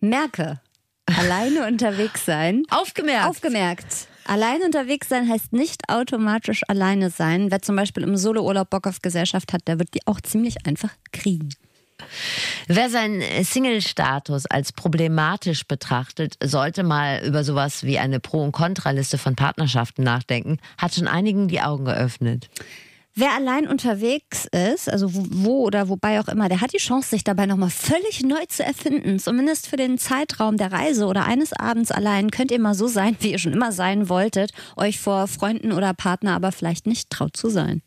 S3: Merke. Alleine unterwegs sein.
S2: Aufgemerkt.
S3: Aufgemerkt. Alleine unterwegs sein heißt nicht automatisch alleine sein. Wer zum Beispiel im Solourlaub Bock auf Gesellschaft hat, der wird die auch ziemlich einfach kriegen.
S2: Wer seinen Single-Status als problematisch betrachtet, sollte mal über sowas wie eine Pro- und Kontraliste von Partnerschaften nachdenken, hat schon einigen die Augen geöffnet.
S3: Wer allein unterwegs ist, also wo, oder wobei auch immer, der hat die Chance, sich dabei nochmal völlig neu zu erfinden. Zumindest für den Zeitraum der Reise oder eines Abends allein könnt ihr mal so sein, wie ihr schon immer sein wolltet, euch vor Freunden oder Partner aber vielleicht nicht traut zu sein.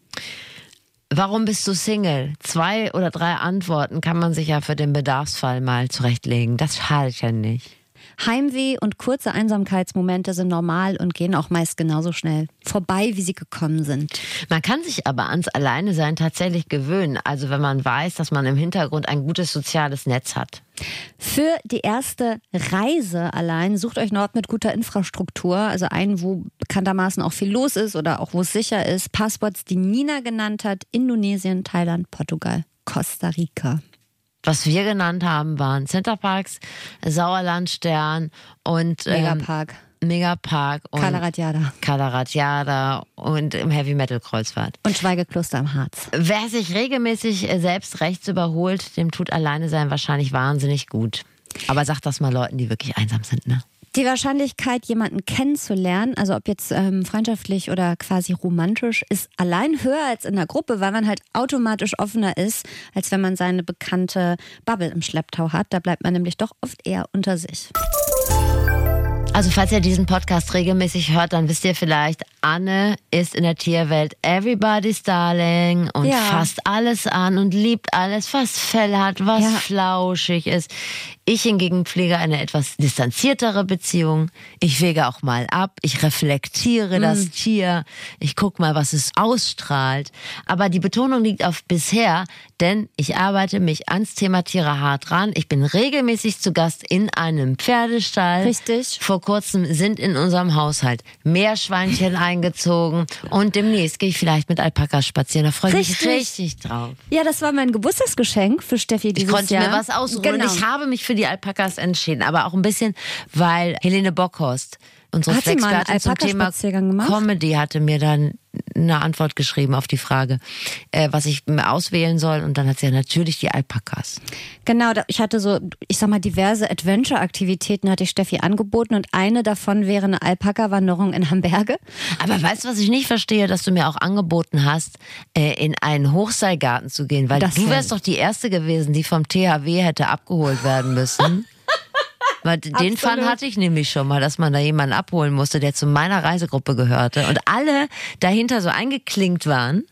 S2: Warum bist du Single? Zwei oder drei Antworten kann man sich ja für den Bedarfsfall mal zurechtlegen. Das schadet ja nicht.
S3: Heimweh und kurze Einsamkeitsmomente sind normal und gehen auch meist genauso schnell vorbei, wie sie gekommen sind.
S2: Man kann sich aber ans Alleinesein tatsächlich gewöhnen. Also wenn man weiß, dass man im Hintergrund ein gutes soziales Netz hat.
S3: Für die erste Reise allein sucht euch einen Ort mit guter Infrastruktur, also einen, wo bekanntermaßen auch viel los ist oder auch wo es sicher ist. Passworts, die Nina genannt hat, Indonesien, Thailand, Portugal, Costa Rica.
S2: Was wir genannt haben, waren Centerparks, Sauerlandstern und ähm,
S3: Megapark.
S2: Megapark und
S3: Kalaratjada.
S2: Kalaratjada und im Heavy Metal Kreuzfahrt.
S3: Und Schweigekloster am Harz.
S2: Wer sich regelmäßig äh, selbst rechts überholt, dem tut alleine sein wahrscheinlich wahnsinnig gut. Aber sag das mal Leuten, die wirklich einsam sind, ne?
S3: Die Wahrscheinlichkeit, jemanden kennenzulernen, also ob jetzt ähm, freundschaftlich oder quasi romantisch, ist allein höher als in der Gruppe, weil man halt automatisch offener ist, als wenn man seine bekannte Bubble im Schlepptau hat. Da bleibt man nämlich doch oft eher unter sich.
S2: Also falls ihr diesen Podcast regelmäßig hört, dann wisst ihr vielleicht, Anne ist in der Tierwelt everybody's darling und
S3: Ja.
S2: fasst alles an und liebt alles, was Fell hat, was
S3: Ja.
S2: flauschig ist. Ich hingegen pflege eine etwas distanziertere Beziehung. Ich wege auch mal ab, ich reflektiere das Tier, ich guck mal, was es ausstrahlt. Aber die Betonung liegt auf bisher, denn ich arbeite mich ans Thema Tiere hart ran. Ich bin regelmäßig zu Gast in einem Pferdestall.
S3: Richtig.
S2: Vor kurzem sind in unserem Haushalt Meerschweinchen eingezogen und demnächst gehe ich vielleicht mit Alpakas spazieren. Da freue ich mich
S3: Richtig.
S2: drauf.
S3: Ja, das war mein Geburtstagsgeschenk für Steffi
S2: Ich
S3: dieses
S2: konnte
S3: Jahr.
S2: mir was aussuchen
S3: Genau.
S2: und ich habe mich für die Alpakas entschieden, aber auch ein bisschen, weil Helene Bockhorst, unsere
S3: Hat
S2: Expertin zum Thema? Comedy, hatte mir dann eine Antwort geschrieben auf die Frage, äh, was ich mir auswählen soll und dann hat sie ja natürlich die Alpakas.
S3: Genau, ich hatte so, ich sag mal, diverse Adventure-Aktivitäten hatte ich Steffi angeboten und eine davon wäre eine Alpaka-Wanderung in Hamburge.
S2: Aber weißt du, was ich nicht verstehe, dass du mir auch angeboten hast, äh, in einen Hochseilgarten zu gehen, weil
S3: Das
S2: du
S3: wär-
S2: wärst doch die erste gewesen, die vom THW hätte abgeholt werden müssen. Weil den Fall hatte ich nämlich schon mal, dass man da jemanden abholen musste, der zu meiner Reisegruppe gehörte. Und alle dahinter so eingeklinkt waren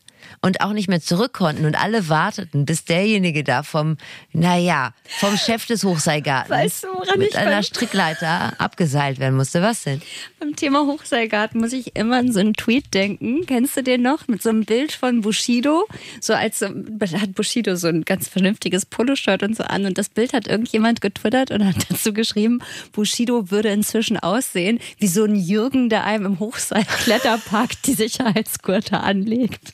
S2: und auch nicht mehr zurück konnten und alle warteten, bis derjenige da vom, naja, vom Chef des Hochseilgartens
S3: Weißt du,
S2: mit einer
S3: beim-
S2: Strickleiter abgeseilt werden musste. Was denn?
S3: Beim Thema Hochseilgarten muss ich immer an so einen Tweet denken. Kennst du den noch? Mit so einem Bild von Bushido. So als hat Bushido so ein ganz vernünftiges Poloshirt und so an. Und das Bild hat irgendjemand getwittert und hat dazu geschrieben, Bushido würde inzwischen aussehen wie so ein Jürgen, der einem im Hochseilkletterpark die Sicherheitsgurte anlegt.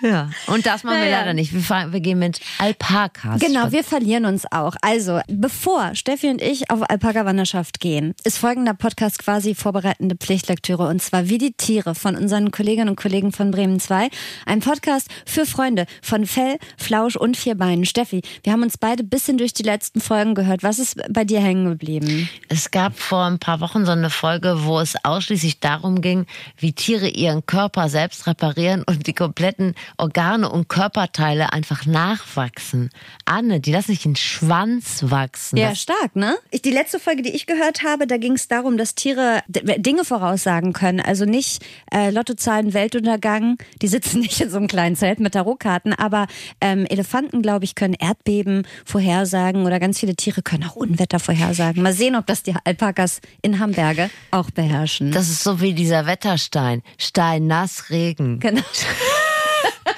S2: Ja. Und das machen wir
S3: Naja.
S2: leider nicht. Wir, fahren, wir gehen mit Alpakas.
S3: Genau, wir verlieren uns auch. Also, bevor Steffi und ich auf Alpaka-Wanderschaft gehen, ist folgender Podcast quasi vorbereitende Pflichtlektüre und zwar Wie die Tiere von unseren Kolleginnen und Kollegen von Bremen 2. Ein Podcast für Freunde von Fell, Flausch und Vierbeinen. Steffi, wir haben uns beide bisschen durch die letzten Folgen gehört. Was ist bei dir hängen geblieben?
S2: Es gab vor ein paar Wochen so eine Folge, wo es ausschließlich darum ging, wie Tiere ihren Körper selbst reparieren und die kompletten Organe und Körperteile einfach nachwachsen. Anne, die lassen sich den Schwanz wachsen.
S3: Ja,
S2: Das-
S3: stark, ne? Ich, die letzte Folge, die ich gehört habe, da ging es darum, dass Tiere Dinge voraussagen können. Also nicht äh, Lottozahlen, Weltuntergang. Die sitzen nicht in so einem kleinen Zelt mit Tarotkarten, aber ähm, Elefanten, glaube ich, können Erdbeben vorhersagen oder ganz viele Tiere können auch Unwetter vorhersagen. Mal sehen, ob das die Alpakas in Hamburge auch beherrschen.
S2: Das ist so wie dieser Wetterstein. Stein nass, Regen.
S3: genau.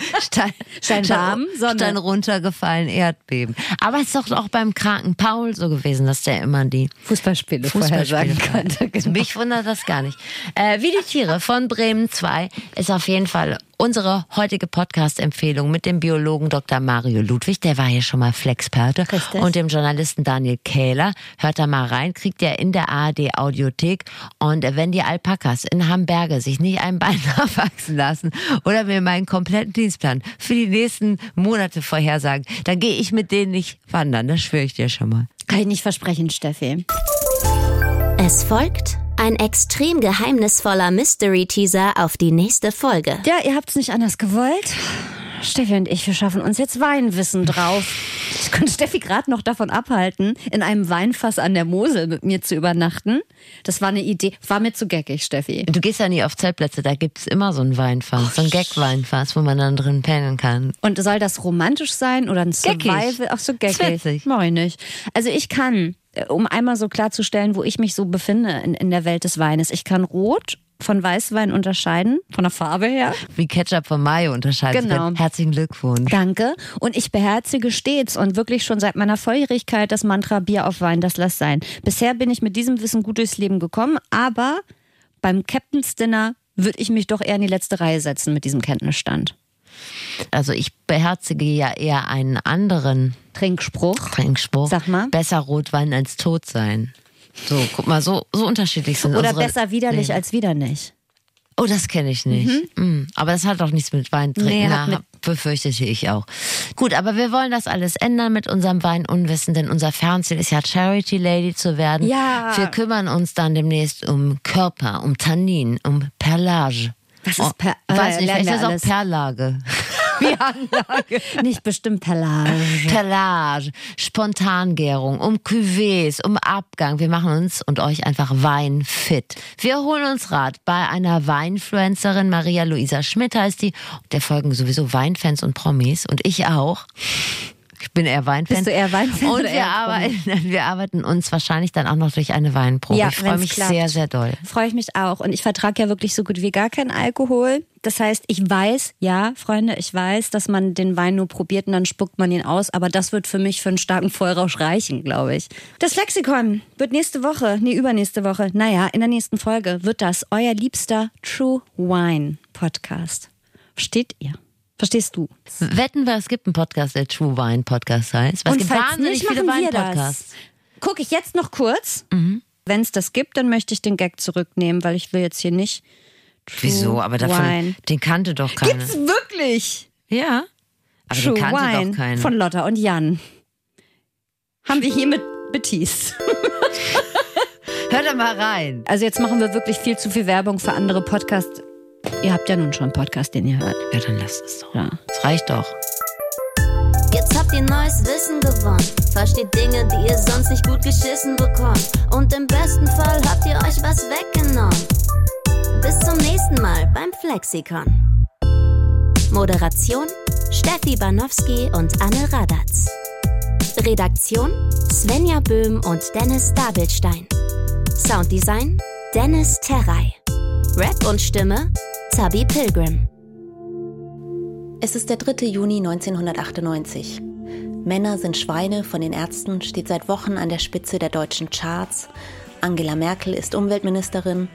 S2: Stein,
S3: Stein warm, Sonne.
S2: Stein runtergefallen, Erdbeben. Aber es ist doch auch beim kranken Paul so gewesen, dass der immer die
S3: Fußballspiele,
S2: Fußballspiele
S3: vorhersagen konnte. Genau.
S2: Mich wundert das gar nicht. Äh, wie die Tiere von Bremen 2 ist auf jeden Fall Unsere heutige Podcast-Empfehlung mit dem Biologen Dr. Mario Ludwig, der war hier schon mal Flexperte,
S3: Richtig.
S2: und dem Journalisten Daniel Kähler. Hört da mal rein, kriegt ihr in der ARD Audiothek. Und wenn die Alpakas in Hamburger sich nicht ein Bein nachwachsen lassen oder mir meinen kompletten Dienstplan für die nächsten Monate vorhersagen, dann gehe ich mit denen nicht wandern. Das schwöre ich dir schon mal.
S3: Kann ich nicht versprechen, Steffi.
S4: Es folgt ein extrem geheimnisvoller Mystery-Teaser auf die nächste Folge.
S3: Ja, ihr habt's nicht anders gewollt. Steffi und ich, wir schaffen uns jetzt Weinwissen drauf. Ich konnte Steffi gerade noch davon abhalten, in einem Weinfass an der Mosel mit mir zu übernachten. Das war eine Idee. War mir zu geckig, Steffi.
S2: Du gehst ja nie auf Zeltplätze, da gibt's immer so ein Weinfass, so ein Gag-Weinfass, wo man dann drin pennen kann.
S3: Und soll das romantisch sein oder ein
S2: Geckig.
S3: Survival? Ach so, geckig. Mach ich nicht. Also ich kann, um einmal so klarzustellen, wo ich mich so befinde in, in der Welt des Weines. Ich kann Rot von Weißwein unterscheiden, von der Farbe her.
S2: Wie Ketchup von Mayo unterscheidet
S3: Genau.
S2: Herzlichen Glückwunsch.
S3: Danke. Und ich beherzige stets und wirklich schon seit meiner Volljährigkeit das Mantra Bier auf Wein, das lass sein. Bisher bin ich mit diesem Wissen gut durchs Leben gekommen, aber beim Captain's Dinner würde ich mich doch eher in die letzte Reihe setzen mit diesem Kenntnisstand.
S2: Also ich beherzige ja eher einen anderen
S3: Trinkspruch.
S2: Trinkspruch.
S3: Sag mal.
S2: Besser Rotwein als tot sein. So, guck mal, so, so unterschiedlich sind
S3: Oder besser widerlich
S2: Leben.
S3: als wieder nicht.
S2: Oh, das kenne ich nicht. Mm, Aber das hat doch nichts mit Wein trinken.
S3: Nee,
S2: Na, befürchtete ich auch. Gut, aber wir wollen das alles ändern mit unserem Weinunwissen, denn unser Fernziel ist ja Charity Lady zu werden.
S3: Ja.
S2: Wir kümmern uns dann demnächst um Körper, um Tannin, um Perlage.
S3: Was ist Per-
S2: Oh, weiß
S3: äh,
S2: nicht, vielleicht ist das auch Perlage. Wie Anlage.
S3: Nicht bestimmt Perlage.
S2: Perlage, Spontangärung, um Cuvées, um Abgang. Wir machen uns und euch einfach weinfit. Wir holen uns Rat bei einer Weinfluencerin, Maria Luisa Schmidt heißt die. Der folgen sowieso Weinfans und Promis und ich auch. Ich bin eher Weinfan.
S3: Bist du eher Weinfan
S2: Und
S3: oder
S2: wir arbeiten, wir arbeiten uns wahrscheinlich dann auch noch durch eine Weinprobe.
S3: Ja,
S2: ich freue mich
S3: klappt.
S2: sehr, sehr doll.
S3: Freue ich mich auch. Und ich vertrage ja wirklich so gut wie gar keinen Alkohol. Das heißt, ich weiß, ja, Freunde, ich weiß, dass man den Wein nur probiert und dann spuckt man ihn aus. Aber das wird für mich für einen starken Vollrausch reichen, glaube ich. Das Lexikon wird nächste Woche, nee, übernächste Woche, naja, in der nächsten Folge wird das euer liebster True Wine Podcast. Versteht ihr? Verstehst du?
S2: Wetten wir, es gibt einen Podcast, der True Wine Podcast heißt. Es
S3: Und
S2: gibt
S3: falls
S2: wahnsinnig
S3: nicht,
S2: viele Weinpodcasts.
S3: das. Gucke ich jetzt noch kurz.
S2: Mhm.
S3: Wenn es das gibt, dann möchte ich den Gag zurücknehmen, weil ich will jetzt hier nicht. True
S2: Wieso? Aber davon,
S3: Wine.
S2: den kannte doch keiner.
S3: Gibt's wirklich?
S2: Ja. Aber
S3: True
S2: den kannte
S3: Wine
S2: doch keiner.
S3: von Lotta und Jan. Haben wir hiermit beteased.
S2: Hört da mal rein.
S3: Also jetzt machen wir wirklich viel zu viel Werbung für andere Podcasts. Ihr habt ja nun schon einen Podcast, den ihr hört.
S2: Ja, dann lasst es doch.
S3: Ja.
S2: Das reicht doch.
S4: Jetzt habt ihr neues Wissen gewonnen. Versteht Dinge, die ihr sonst nicht gut geschissen bekommt. Und im besten Fall habt ihr euch was weggenommen. Bis zum nächsten Mal beim Flexikon. Moderation Steffi Banowski und Anne Radatz. Redaktion Svenja Böhm und Dennis Dabelstein. Sounddesign Dennis Terrei. Rap und Stimme Zabi Pilgrim.
S7: Es ist der 3. Juni 1998. Männer sind Schweine von den Ärzten steht seit Wochen an der Spitze der deutschen Charts. Angela Merkel ist Umweltministerin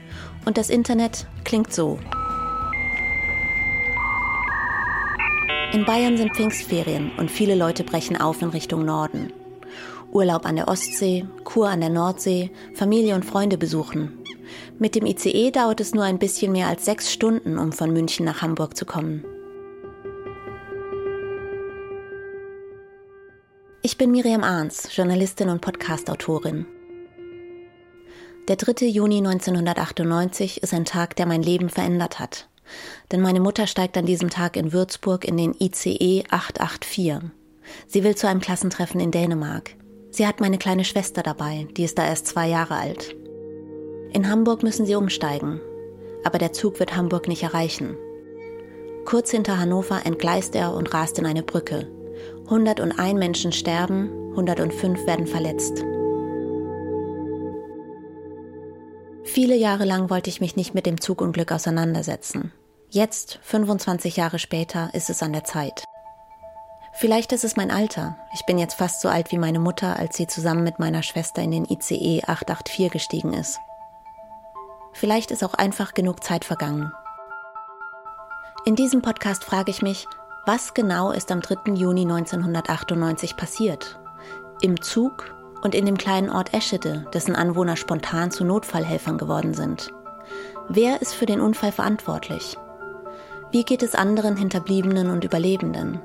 S7: und das Internet klingt so. In Bayern sind Pfingstferien und viele Leute brechen auf in Richtung Norden. Urlaub an der Ostsee, Kur an der Nordsee, Familie und Freunde besuchen. Mit dem ICE dauert es nur ein bisschen mehr als sechs Stunden, um von München nach Hamburg zu kommen. Ich bin Miriam Arns, Journalistin und Podcastautorin. Der 3. Juni 1998 ist ein Tag, der mein Leben verändert hat. Denn meine Mutter steigt an diesem Tag in Würzburg in den ICE 884. Sie will zu einem Klassentreffen in Dänemark. Sie hat meine kleine Schwester dabei, die ist da erst zwei Jahre alt. In Hamburg müssen sie umsteigen, aber der Zug wird Hamburg nicht erreichen. Kurz hinter Hannover entgleist er und rast in eine Brücke. 101 Menschen sterben, 105 werden verletzt. Viele Jahre lang wollte ich mich nicht mit dem Zugunglück auseinandersetzen. Jetzt, 25 Jahre später, ist es an der Zeit. Vielleicht ist es mein Alter. Ich bin jetzt fast so alt wie meine Mutter, als sie zusammen mit meiner Schwester in den ICE 884 gestiegen ist. Vielleicht ist auch einfach genug Zeit vergangen. In diesem Podcast frage ich mich, was genau ist am 3. Juni 1998 passiert? Im Zug und in dem kleinen Ort Eschede, dessen Anwohner spontan zu Notfallhelfern geworden sind. Wer ist für den Unfall verantwortlich? Wie geht es anderen Hinterbliebenen und Überlebenden?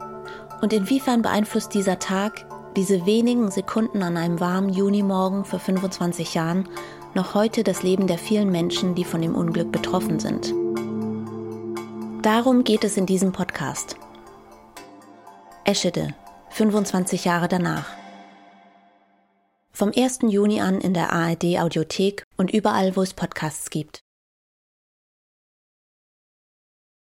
S7: Und inwiefern beeinflusst dieser Tag, diese wenigen Sekunden an einem warmen Junimorgen vor 25 Jahren, noch heute das Leben der vielen Menschen, die von dem Unglück betroffen sind? Darum geht es in diesem Podcast. Eschede, 25 Jahre danach. Vom 1. Juni an in der ARD Audiothek und überall, wo es Podcasts gibt.